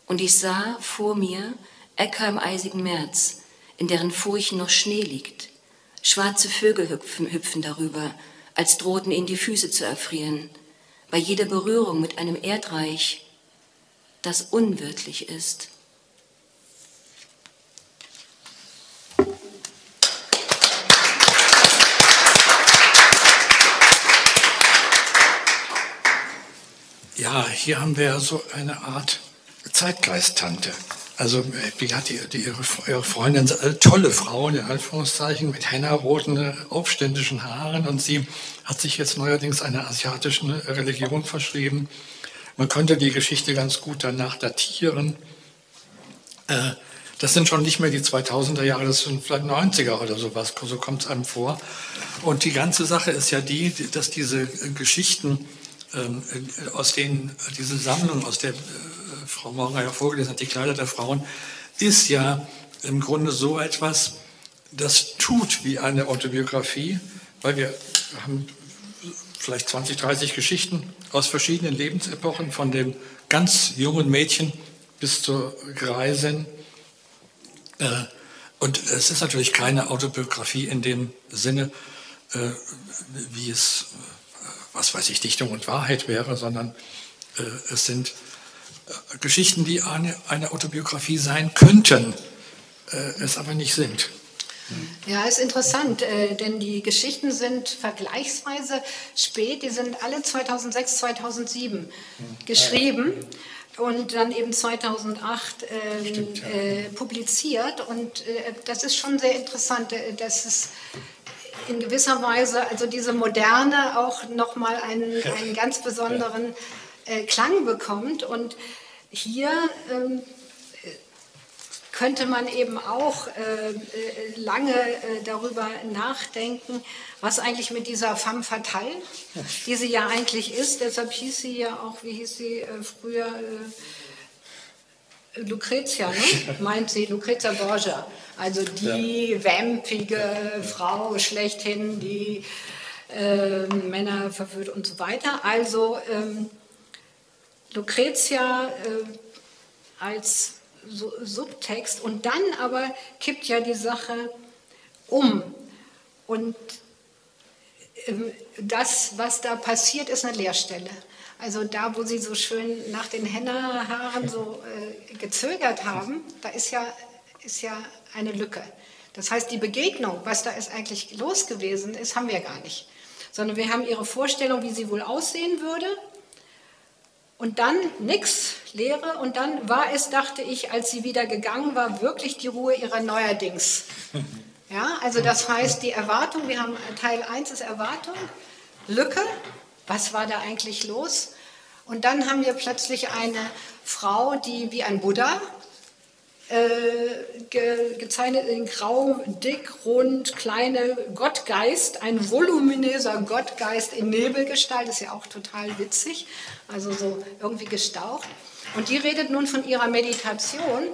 und ich sah vor mir Äcker im eisigen März, in deren Furchen noch Schnee liegt. Schwarze Vögel hüpfen, hüpfen darüber, als drohten ihnen die Füße zu erfrieren, bei jeder Berührung mit einem Erdreich, das unwirtlich ist. Ja, hier haben wir so eine Art Zeitgeist-Tante. Also wie hat die, die ihre, ihre, Freundin, äh, tolle Frau in Anführungszeichen, mit henna-roten, äh, aufständischen Haaren und sie hat sich jetzt neuerdings einer asiatischen Religion verschrieben. Man könnte die Geschichte ganz gut danach datieren. Äh, das sind schon nicht mehr die 2000er Jahre, das sind vielleicht 90er oder sowas, so kommt es einem vor. Und die ganze Sache ist ja die, dass diese Geschichten äh, aus denen diese Sammlung, aus der äh, Frau Maurer ja vorgelesen hat, die Kleider der Frauen, ist ja im Grunde so etwas, das tut wie eine Autobiografie, weil wir haben vielleicht 20, 30 Geschichten aus verschiedenen Lebensepochen, von dem ganz jungen Mädchen bis zur Greisin. Äh, und es ist natürlich keine Autobiografie in dem Sinne, wie es was weiß ich, Dichtung und Wahrheit wäre, sondern äh, es sind äh, Geschichten, die eine, eine, Autobiografie sein könnten, äh, es aber nicht sind. Ja, ist interessant, äh, denn die Geschichten sind vergleichsweise spät, die sind alle 2006, 2007 hm. geschrieben und dann eben 2008 ähm, Stimmt, ja. äh, publiziert. Und äh, das ist schon sehr interessant, dass es in gewisser Weise, also diese Moderne auch nochmal einen, einen ganz besonderen äh, Klang bekommt. Und hier ähm, könnte man eben auch äh, äh lange äh, darüber nachdenken, was eigentlich mit dieser femme fatale, die sie ja eigentlich ist, deshalb hieß sie ja auch, wie hieß sie äh, früher, äh, Lucrezia, ne? meint sie, Lucrezia Borgia. Also die ja. vampige Frau schlechthin, die äh, Männer verführt und so weiter. Also ähm, Lucretia äh, als so Subtext und dann aber kippt ja die Sache um. Und ähm, das, was da passiert, ist eine Leerstelle. Also da, wo Sie so schön nach den Henna-Haaren so äh, gezögert haben, da ist ja, ist ja eine Lücke. Das heißt, die Begegnung, was da ist eigentlich los gewesen ist, haben wir gar nicht. Sondern wir haben ihre Vorstellung, wie sie wohl aussehen würde. Und dann nichts, Leere. Und dann war es, dachte ich, als sie wieder gegangen war, wirklich die Ruhe ihrer Neuerdings. Ja, also das heißt, die Erwartung, wir haben Teil 1 ist Erwartung, Lücke, was war da eigentlich los? Und dann haben wir plötzlich eine Frau, die wie ein Buddha, ge, gezeichnet in Grau, dick, rund, kleine Gottgeist, ein voluminöser Gottgeist in Nebelgestalt, ist ja auch total witzig, also so irgendwie gestaucht. Und die redet nun von ihrer Meditation,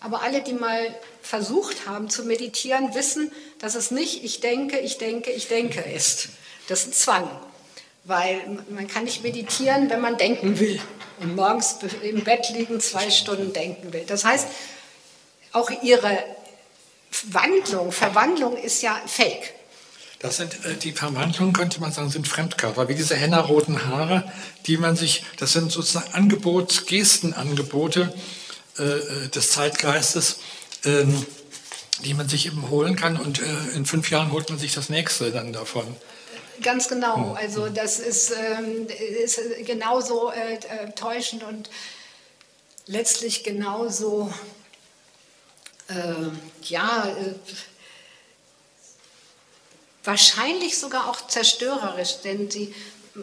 aber alle, die mal versucht haben zu meditieren, wissen, dass es nicht ich denke, ich denke, ich denke ist. Das ist ein Zwang, weil man kann nicht meditieren, wenn man denken will und morgens im Bett liegen zwei Stunden denken will. Das heißt, auch ihre Wandlung, Verwandlung ist ja fake. Das sind äh, die Verwandlungen, könnte man sagen, sind Fremdkörper, wie diese henna-roten Haare, die man sich, das sind sozusagen Angebots, Gestenangebote äh, äh, des Zeitgeistes, ähm, die man sich eben holen kann und äh, in fünf Jahren holt man sich das nächste dann davon. Ganz genau, also das ist, ähm, ist genauso äh, äh, täuschend und letztlich genauso, ja, wahrscheinlich sogar auch zerstörerisch, denn sie,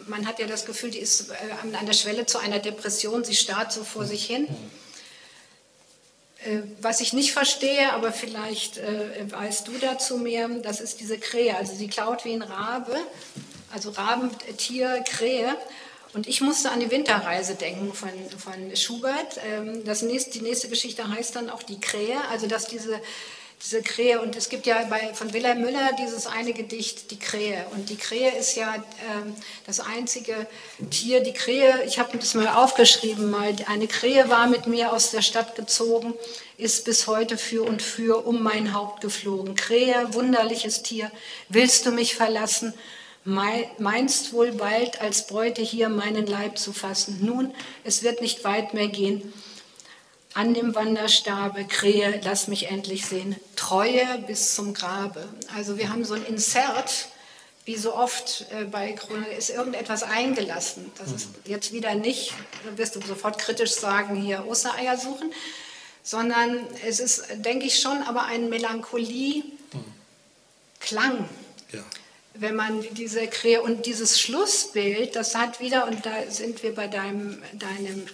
man hat ja das Gefühl, die ist äh, an der Schwelle zu einer Depression, sie starrt so vor sich hin. Äh, was ich nicht verstehe, aber vielleicht äh, weißt du dazu mehr, das ist diese Krähe. Also sie klaut wie ein Rabe, also Rabentier, Krähe. Und ich musste an die Winterreise denken von, von Schubert. Ähm, das nächste, die nächste Geschichte heißt dann auch die Krähe, also dass diese diese Krähe. Und es gibt ja bei, von Wilhelm Müller dieses eine Gedicht, die Krähe. Und die Krähe ist ja ähm, das einzige Tier. Die Krähe, ich habe das mal aufgeschrieben, mal, eine Krähe war mit mir aus der Stadt gezogen, ist bis heute für und für um mein Haupt geflogen. Krähe, wunderliches Tier, willst du mich verlassen? Meinst wohl bald als Beute hier meinen Leib zu fassen? Nun, es wird nicht weit mehr gehen an dem Wanderstabe, Krähe, lass mich endlich sehen, Treue bis zum Grabe. Also wir haben so ein Insert, wie so oft äh, bei Krone, ist irgendetwas eingelassen. Das ist jetzt wieder nicht, da wirst du sofort kritisch sagen, hier Ostereier suchen, sondern es ist, denke ich, schon aber ein Melancholie-Klang. Ja. Wenn man diese Krähe und dieses Schlussbild, das hat wieder, und da sind wir bei deinem, deinem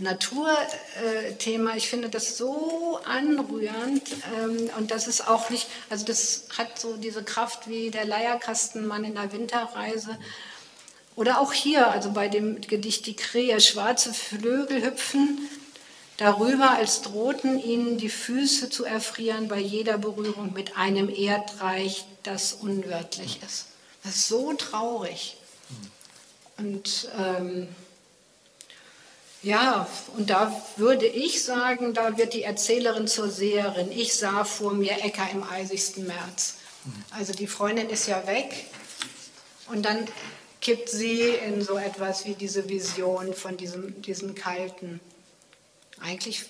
Naturthema. Ich finde das so anrührend ähm, und das ist auch nicht, also das hat so diese Kraft wie der Leierkastenmann in der Winterreise. Oder auch hier, also bei dem Gedicht Die Krähe, schwarze Flügel hüpfen darüber, als drohten ihnen die Füße zu erfrieren bei jeder Berührung mit einem Erdreich, das unwörtlich ist. Das ist so traurig. Und ähm, ja, und da würde ich sagen, da wird die Erzählerin zur Seherin. Ich sah vor mir Äcker im eisigsten März. Also die Freundin ist ja weg und dann kippt sie in so etwas wie diese Vision von diesem, diesem kalten. Eigentlich,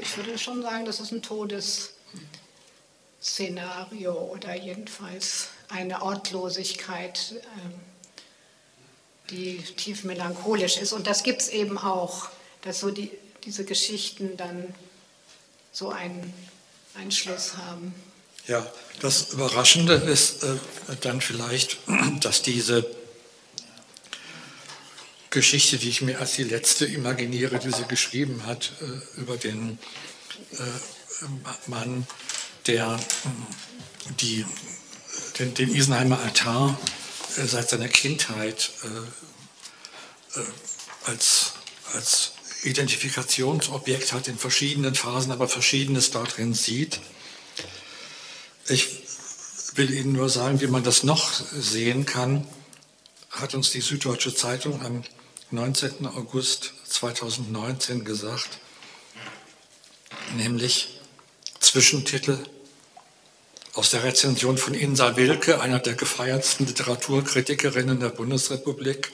ich würde schon sagen, das ist ein Todesszenario oder jedenfalls eine Ortlosigkeit. Ähm, die tief melancholisch ist. Und das gibt es eben auch, dass so die, diese Geschichten dann so einen, einen Schluss haben. Ja, das Überraschende ist äh, dann vielleicht, dass diese Geschichte, die ich mir als die letzte imaginiere, die sie geschrieben hat, äh, über den äh, Mann, der äh, die, den, den Isenheimer Altar seit seiner Kindheit äh, äh, als, als Identifikationsobjekt hat in verschiedenen Phasen, aber verschiedenes darin sieht. Ich will Ihnen nur sagen, wie man das noch sehen kann, hat uns die Süddeutsche Zeitung am 19. August 2019 gesagt, nämlich Zwischentitel aus der Rezension von Insa Wilke, einer der gefeiertsten Literaturkritikerinnen der Bundesrepublik.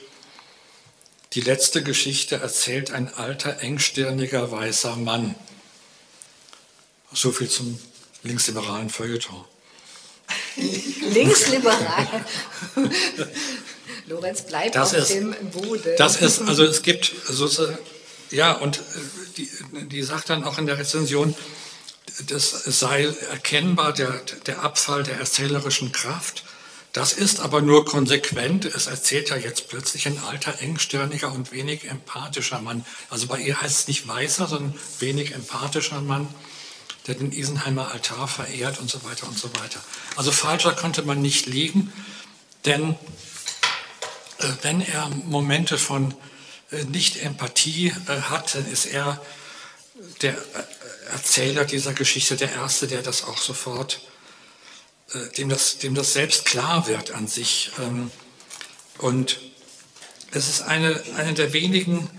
Die letzte Geschichte erzählt ein alter, engstirniger, weißer Mann. So viel zum linksliberalen Feuilleton. Linksliberal. Lorenz bleibt das auf ist, dem Boden. Das ist, also es gibt sozusagen, ja, und äh, die, die sagt dann auch in der Rezension, das sei erkennbar der, der Abfall der erzählerischen Kraft. Das ist aber nur konsequent. Es erzählt ja jetzt plötzlich ein alter, engstirniger und wenig empathischer Mann. Also bei ihr heißt es nicht weißer, sondern wenig empathischer Mann, der den Isenheimer Altar verehrt und so weiter und so weiter. Also falscher könnte man nicht liegen, denn äh, wenn er Momente von äh, Nicht-Empathie äh, hat, dann ist er der Erzähler dieser Geschichte der Erste, der das auch sofort, äh, dem, das, dem das selbst klar wird an sich. Ähm, und es ist eine, eine, der wenigen,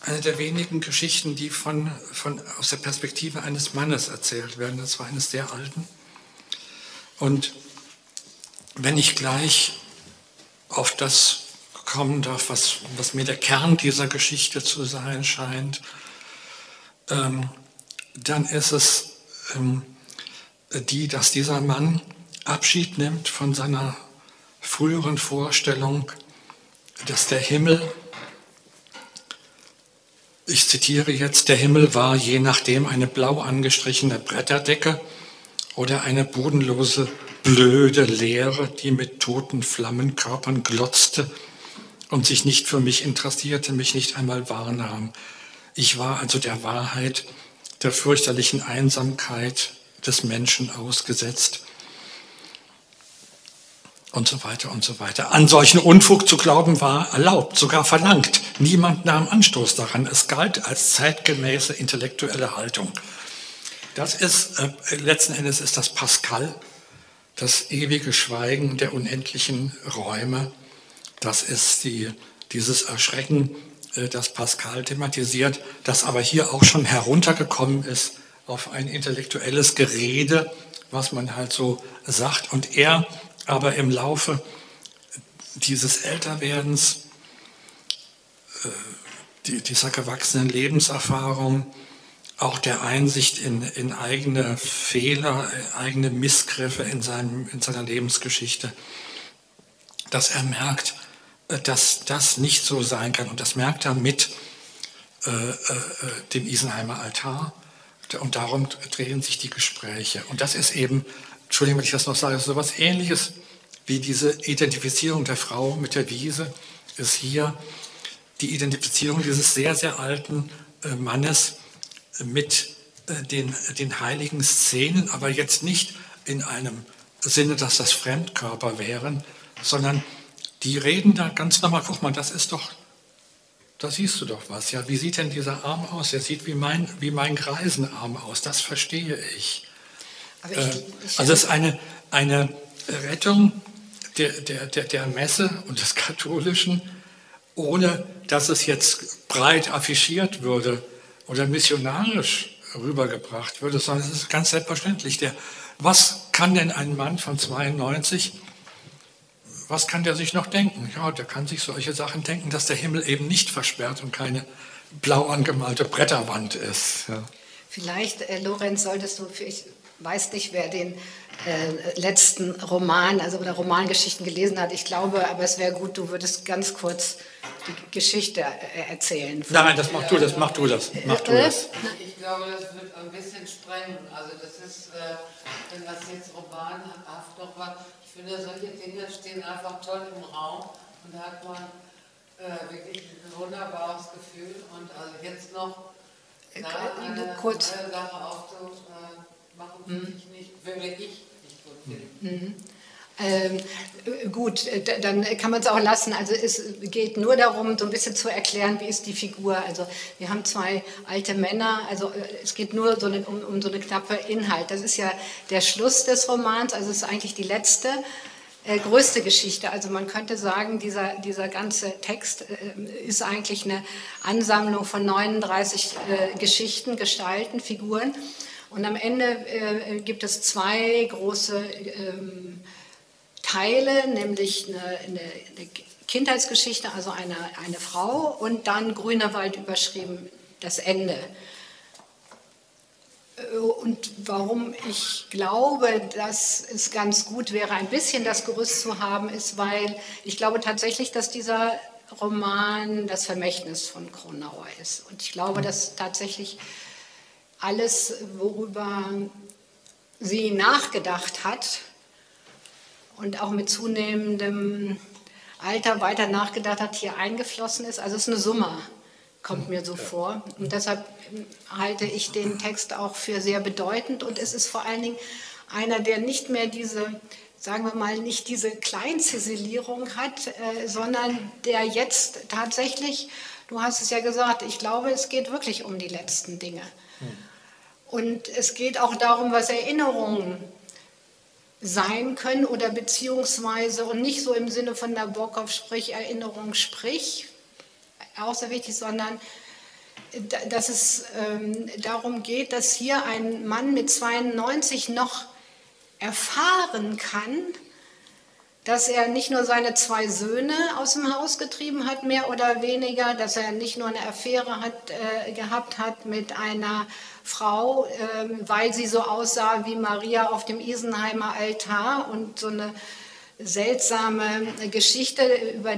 eine der wenigen Geschichten, die von, von, aus der Perspektive eines Mannes erzählt werden. Das war eines sehr alten. Und wenn ich gleich auf das kommen darf, was, was mir der Kern dieser Geschichte zu sein scheint, ähm, dann ist es ähm, die, dass dieser Mann Abschied nimmt von seiner früheren Vorstellung, dass der Himmel, ich zitiere jetzt, der Himmel war je nachdem eine blau angestrichene Bretterdecke oder eine bodenlose, blöde Leere, die mit toten Flammenkörpern glotzte und sich nicht für mich interessierte, mich nicht einmal wahrnahm. Ich war also der Wahrheit, der fürchterlichen Einsamkeit des Menschen ausgesetzt und so weiter und so weiter. An solchen Unfug zu glauben war erlaubt, sogar verlangt. Niemand nahm Anstoß daran. Es galt als zeitgemäße intellektuelle Haltung. Das ist, äh, letzten Endes ist das Pascal, das ewige Schweigen der unendlichen Räume. Das ist die, dieses Erschrecken, das Pascal thematisiert, das aber hier auch schon heruntergekommen ist auf ein intellektuelles Gerede, was man halt so sagt. Und er aber im Laufe dieses Älterwerdens, äh, dieser gewachsenen Lebenserfahrung, auch der Einsicht in, in eigene Fehler, eigene Missgriffe in, seinem, in seiner Lebensgeschichte, dass er merkt, äh, dass das nicht so sein kann. Und das merkt er mit äh, äh, dem Isenheimer Altar. Und darum drehen sich die Gespräche. Und das ist eben Entschuldigung, wenn ich das noch sage, so etwas Ähnliches wie diese Identifizierung der Frau mit der Wiese ist hier die Identifizierung dieses sehr, sehr alten äh, Mannes mit äh, den, den heiligen Szenen, aber jetzt nicht in einem Sinne, dass das Fremdkörper wären, sondern die reden da ganz normal, guck mal, das ist doch, da siehst du doch was. Ja, wie sieht denn dieser Arm aus? Er sieht wie mein, wie mein Greisenarm aus, das verstehe ich. Ich, äh, also es ist eine, eine Rettung der, der, der, der Messe und des Katholischen, ohne dass es jetzt breit affichiert würde oder missionarisch rübergebracht würde, sondern es ist ganz selbstverständlich. Der, was kann denn ein Mann von 92, was kann der sich noch denken? Ja, der kann sich solche Sachen denken, dass der Himmel eben nicht versperrt und keine blau angemalte Bretterwand ist. Ja. Vielleicht, äh, Lorenz, solltest du, ich weiß nicht, wer den äh, letzten Roman, also oder Romangeschichten gelesen hat. Ich glaube, aber es wäre gut, du würdest ganz kurz die Geschichte äh, erzählen. Nein, das mach du, das mach du das, mach du das. Ich glaube, das wird ein bisschen sprengen. Also das ist, äh, wenn das jetzt romanhaft noch war, finde, solche Dinge stehen einfach toll im Raum und da hat man äh, wirklich ein wunderbares Gefühl und also jetzt noch äh, eine, kurz. neue Sache aufzumachen, finde ich nicht, würde ich Mhm. Ähm, gut, dann kann man es auch lassen. Also es geht nur darum, so ein bisschen zu erklären, wie ist die Figur. Also wir haben zwei alte Männer, also äh, es geht nur so eine, um, um, so eine knappe Inhalt. Das ist ja der Schluss des Romans, also es ist eigentlich die letzte, äh, größte Geschichte. Also man könnte sagen, dieser, dieser ganze Text äh, ist eigentlich eine Ansammlung von 39 äh, Geschichten, Gestalten, Figuren. Und am Ende äh, gibt es zwei große ähm, Teile, nämlich eine, eine, eine, Kindheitsgeschichte, also eine, eine Frau, und dann Grüner Wald überschrieben, das Ende. Äh, und warum ich glaube, dass es ganz gut wäre, ein bisschen das Gerüst zu haben, ist, weil ich glaube tatsächlich, dass dieser Roman das Vermächtnis von Kronauer ist. Und ich glaube, dass tatsächlich alles, worüber sie nachgedacht hat und auch mit zunehmendem Alter weiter nachgedacht hat, hier eingeflossen ist. Also es ist eine Summe, kommt mir so vor. Und deshalb halte ich den Text auch für sehr bedeutend. Und es ist vor allen Dingen einer, der nicht mehr diese, sagen wir mal, nicht diese Kleinziselierung hat, äh, sondern der jetzt tatsächlich, du hast es ja gesagt, ich glaube, es geht wirklich um die letzten Dinge. Und es geht auch darum, was Erinnerungen sein können oder beziehungsweise und nicht so im Sinne von Nabokov, sprich Erinnerung, sprich, auch sehr wichtig, sondern dass es ähm, darum geht, dass hier ein Mann mit 92 noch erfahren kann, dass er nicht nur seine zwei Söhne aus dem Haus getrieben hat, mehr oder weniger, dass er nicht nur eine Affäre hat, äh, gehabt hat mit einer Frau, äh, weil sie so aussah wie Maria auf dem Isenheimer Altar und so eine seltsame Geschichte, über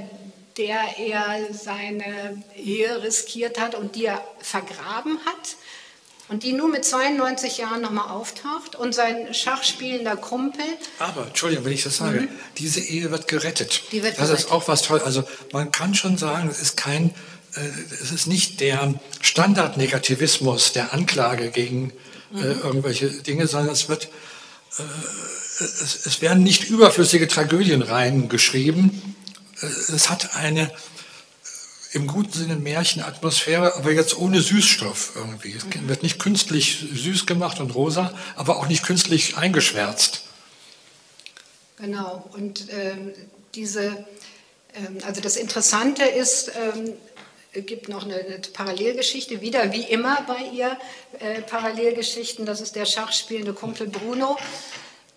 der er seine Ehe riskiert hat und die er vergraben hat und die nur mit 92 Jahren nochmal auftaucht und sein schachspielender Kumpel. Aber, Entschuldigung, wenn ich das sage, mhm. diese Ehe wird gerettet. Die wird das gerettet. ist auch was toll. Also man kann schon sagen, es ist kein, es ist nicht der Standardnegativismus der Anklage gegen äh, mhm. irgendwelche Dinge, sondern es wird, äh, es, es werden nicht überflüssige Tragödien reingeschrieben. Äh, es hat eine im guten Sinne Märchenatmosphäre, aber jetzt ohne Süßstoff irgendwie. Es mhm. wird nicht künstlich süß gemacht und rosa, aber auch nicht künstlich eingeschwärzt. Genau, und ähm, diese, ähm, also das Interessante ist, ähm, gibt noch eine, eine, Parallelgeschichte, wieder wie immer bei ihr äh, Parallelgeschichten, das ist der schachspielende Kumpel Bruno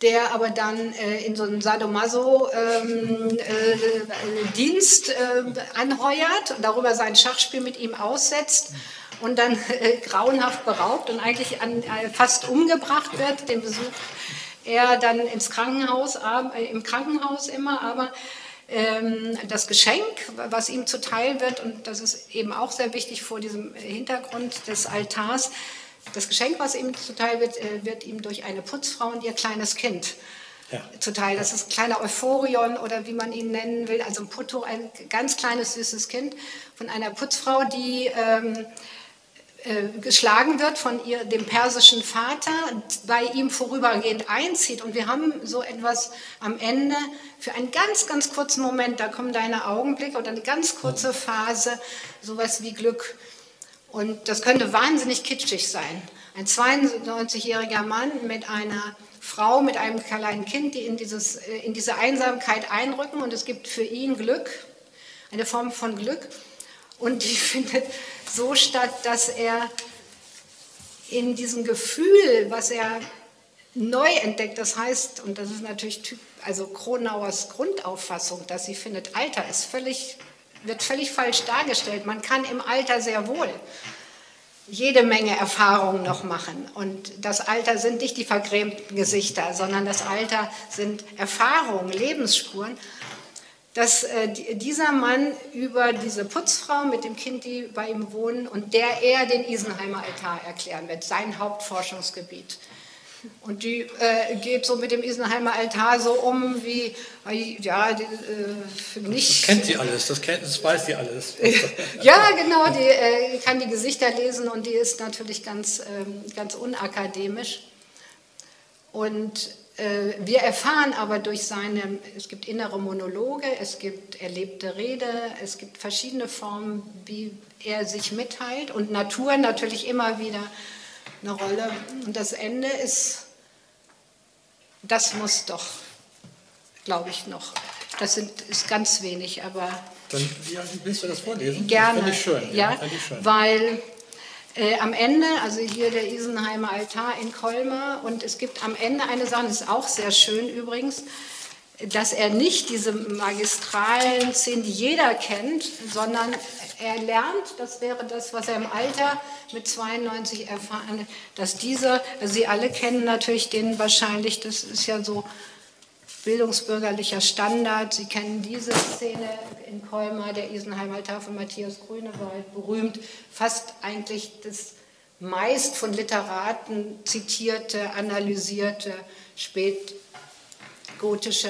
der aber dann äh, in so einen Sadomaso-Dienst ähm, äh, äh, anheuert und darüber sein Schachspiel mit ihm aussetzt und dann äh, grauenhaft beraubt und eigentlich an, äh, fast umgebracht wird. Den besucht er dann ins Krankenhaus, im Krankenhaus immer, aber das Geschenk, was ihm zuteil wird, und das ist eben auch sehr wichtig vor diesem Hintergrund des Altars, das Geschenk, was ihm zuteil wird, äh, wird ihm durch eine Putzfrau und ihr kleines Kind ja. zuteil. Das ist ein kleiner Euphorion oder wie man ihn nennen will, also ein Putto, ein ganz kleines, süßes Kind von einer Putzfrau, die ähm, äh, geschlagen wird von ihr, dem persischen Vater, bei ihm vorübergehend einzieht. Und wir haben so etwas am Ende für einen ganz, ganz kurzen Moment, da kommen deine Augenblicke oder eine ganz kurze Phase, sowas wie Glück. Und das könnte wahnsinnig kitschig sein. Ein 92-jähriger Mann mit einer Frau, mit einem kleinen Kind, die in, dieses, äh, in diese Einsamkeit einrücken und es gibt für ihn Glück, eine Form von Glück. Und die findet so statt, dass er in diesem Gefühl, was er neu entdeckt, das heißt, und das ist natürlich typ, also Kronauers Grundauffassung, dass sie findet, Alter ist völlig wird völlig falsch dargestellt. Man kann im Alter sehr wohl jede Menge Erfahrungen noch machen. Und das Alter sind nicht die vergrämten Gesichter, sondern das Alter sind Erfahrungen, Lebensspuren. Dass äh, dieser Mann über diese Putzfrau mit dem Kind, die bei ihm wohnen, und der er den Isenheimer Altar erklären wird, sein Hauptforschungsgebiet. Und die äh, geht so mit dem Isenheimer Altar so um wie, ja, die, äh, nicht. Das kennt sie alles, das, kennt, das weiß sie alles. ja, genau, die äh, kann die Gesichter lesen und die ist natürlich ganz, ähm, ganz unakademisch. Und äh, wir erfahren aber durch seine, es gibt innere Monologe, es gibt erlebte Rede, es gibt verschiedene Formen, wie er sich mitteilt und Natur natürlich immer wieder eine Rolle. Und das Ende ist, das muss doch, glaube ich, noch. Das sind, ist ganz wenig, aber. Dann willst du das vorlesen? Gerne. Das ich schön. Ja, ja ich schön. weil äh, am Ende, also hier der Isenheimer Altar in Colmar, und es gibt am Ende eine Sache, das ist auch sehr schön übrigens, dass er nicht diese magistralen Szenen, die jeder kennt, sondern er lernt, das wäre das, was er im Alter mit 92 erfahren hat, dass diese, also Sie alle kennen natürlich den wahrscheinlich, das ist ja so bildungsbürgerlicher Standard. Sie kennen diese Szene in Colmar, der Isenheimer von Matthias Grünewald, berühmt, fast eigentlich das meist von Literaten zitierte, analysierte, spätgotische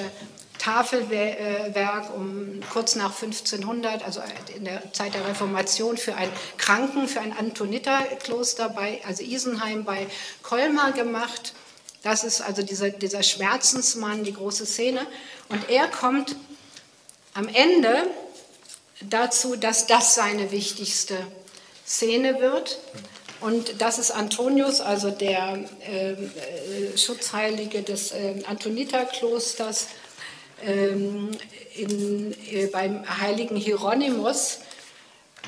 Tafelwerk um kurz nach 1500, also in der Zeit der Reformation, für ein Kranken, für ein Antoniterkloster bei, also Isenheim bei Colmar gemacht. Das ist also dieser, dieser Schmerzensmann, die große Szene. Und er kommt am Ende dazu, dass das seine wichtigste Szene wird. Und das ist Antonius, also der äh, äh Schutzheilige des äh, Antoniterklosters ähm, äh, beim heiligen Hieronymus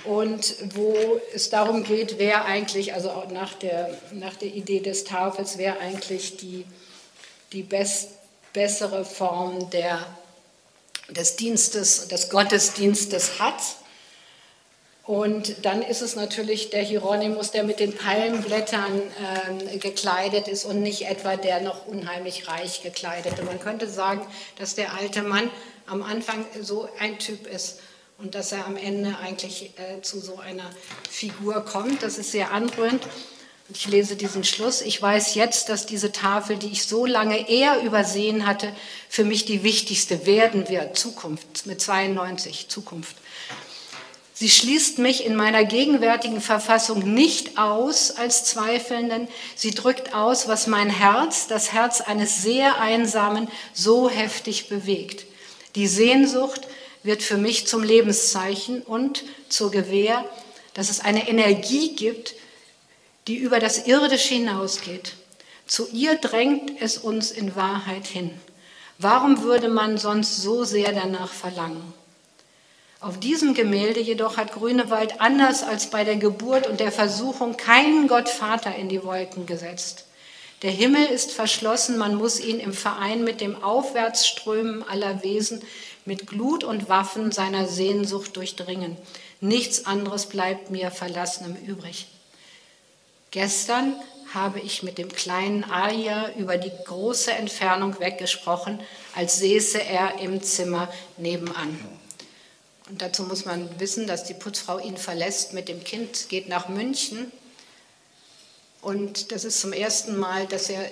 und wo es darum geht, wer eigentlich, also auch nach der, nach der Idee des Tafels, wer eigentlich die, die best, bessere Form der des Dienstes, des Gottesdienstes hat. Und dann ist es natürlich der Hieronymus, der mit den Palmblättern äh, gekleidet ist und nicht etwa der noch unheimlich reich gekleidete. Man könnte sagen, dass der alte Mann am Anfang so ein Typ ist und dass er am Ende eigentlich äh, zu so einer Figur kommt. Das ist sehr anrührend. Ich lese diesen Schluss. Ich weiß jetzt, dass diese Tafel, die ich so lange eher übersehen hatte, für mich die wichtigste werden wird. Zukunft mit 92, Zukunft. Sie schließt mich in meiner gegenwärtigen Verfassung nicht aus als Zweifelnden. Sie drückt aus, was mein Herz, das Herz eines sehr Einsamen, so heftig bewegt. Die Sehnsucht wird für mich zum Lebenszeichen und zur Gewähr, dass es eine Energie gibt, die über das Irdische hinausgeht. Zu ihr drängt es uns in Wahrheit hin. Warum würde man sonst so sehr danach verlangen? Auf diesem Gemälde jedoch hat Grünewald anders als bei der Geburt und der Versuchung keinen Gottvater in die Wolken gesetzt. Der Himmel ist verschlossen, man muss ihn im Verein mit dem Aufwärtsströmen aller Wesen, mit Glut und Waffen seiner Sehnsucht durchdringen. Nichts anderes bleibt mir Verlassenem übrig. Gestern habe ich mit dem kleinen Alia über die große Entfernung weggesprochen, als säße er im Zimmer nebenan. Und dazu muss man wissen, dass die Putzfrau ihn verlässt mit dem Kind, geht nach München. Und das ist zum ersten Mal, dass er äh,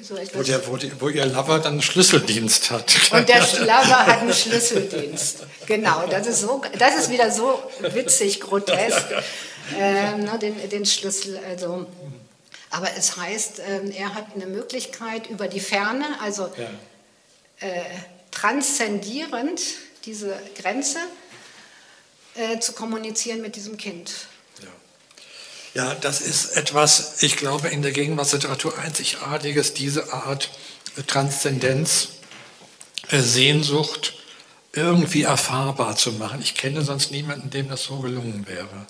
so etwas. Wo, der, wo, die, wo, ihr Lover dann einen Schlüsseldienst hat. Und der Lover hat einen Schlüsseldienst. Genau, das ist, so, das ist wieder so witzig, grotesk. Äh, ne, den, den Schlüssel, also. Aber es heißt, äh, er hat eine Möglichkeit über die Ferne, also ja. äh, transzendierend diese Grenze äh, zu kommunizieren mit diesem Kind. Ja. das ist etwas, ich glaube, in der Gegenwartsliteratur einzigartiges, diese Art Transzendenz, äh, Sehnsucht irgendwie erfahrbar zu machen. Ich kenne sonst niemanden, dem das so gelungen wäre.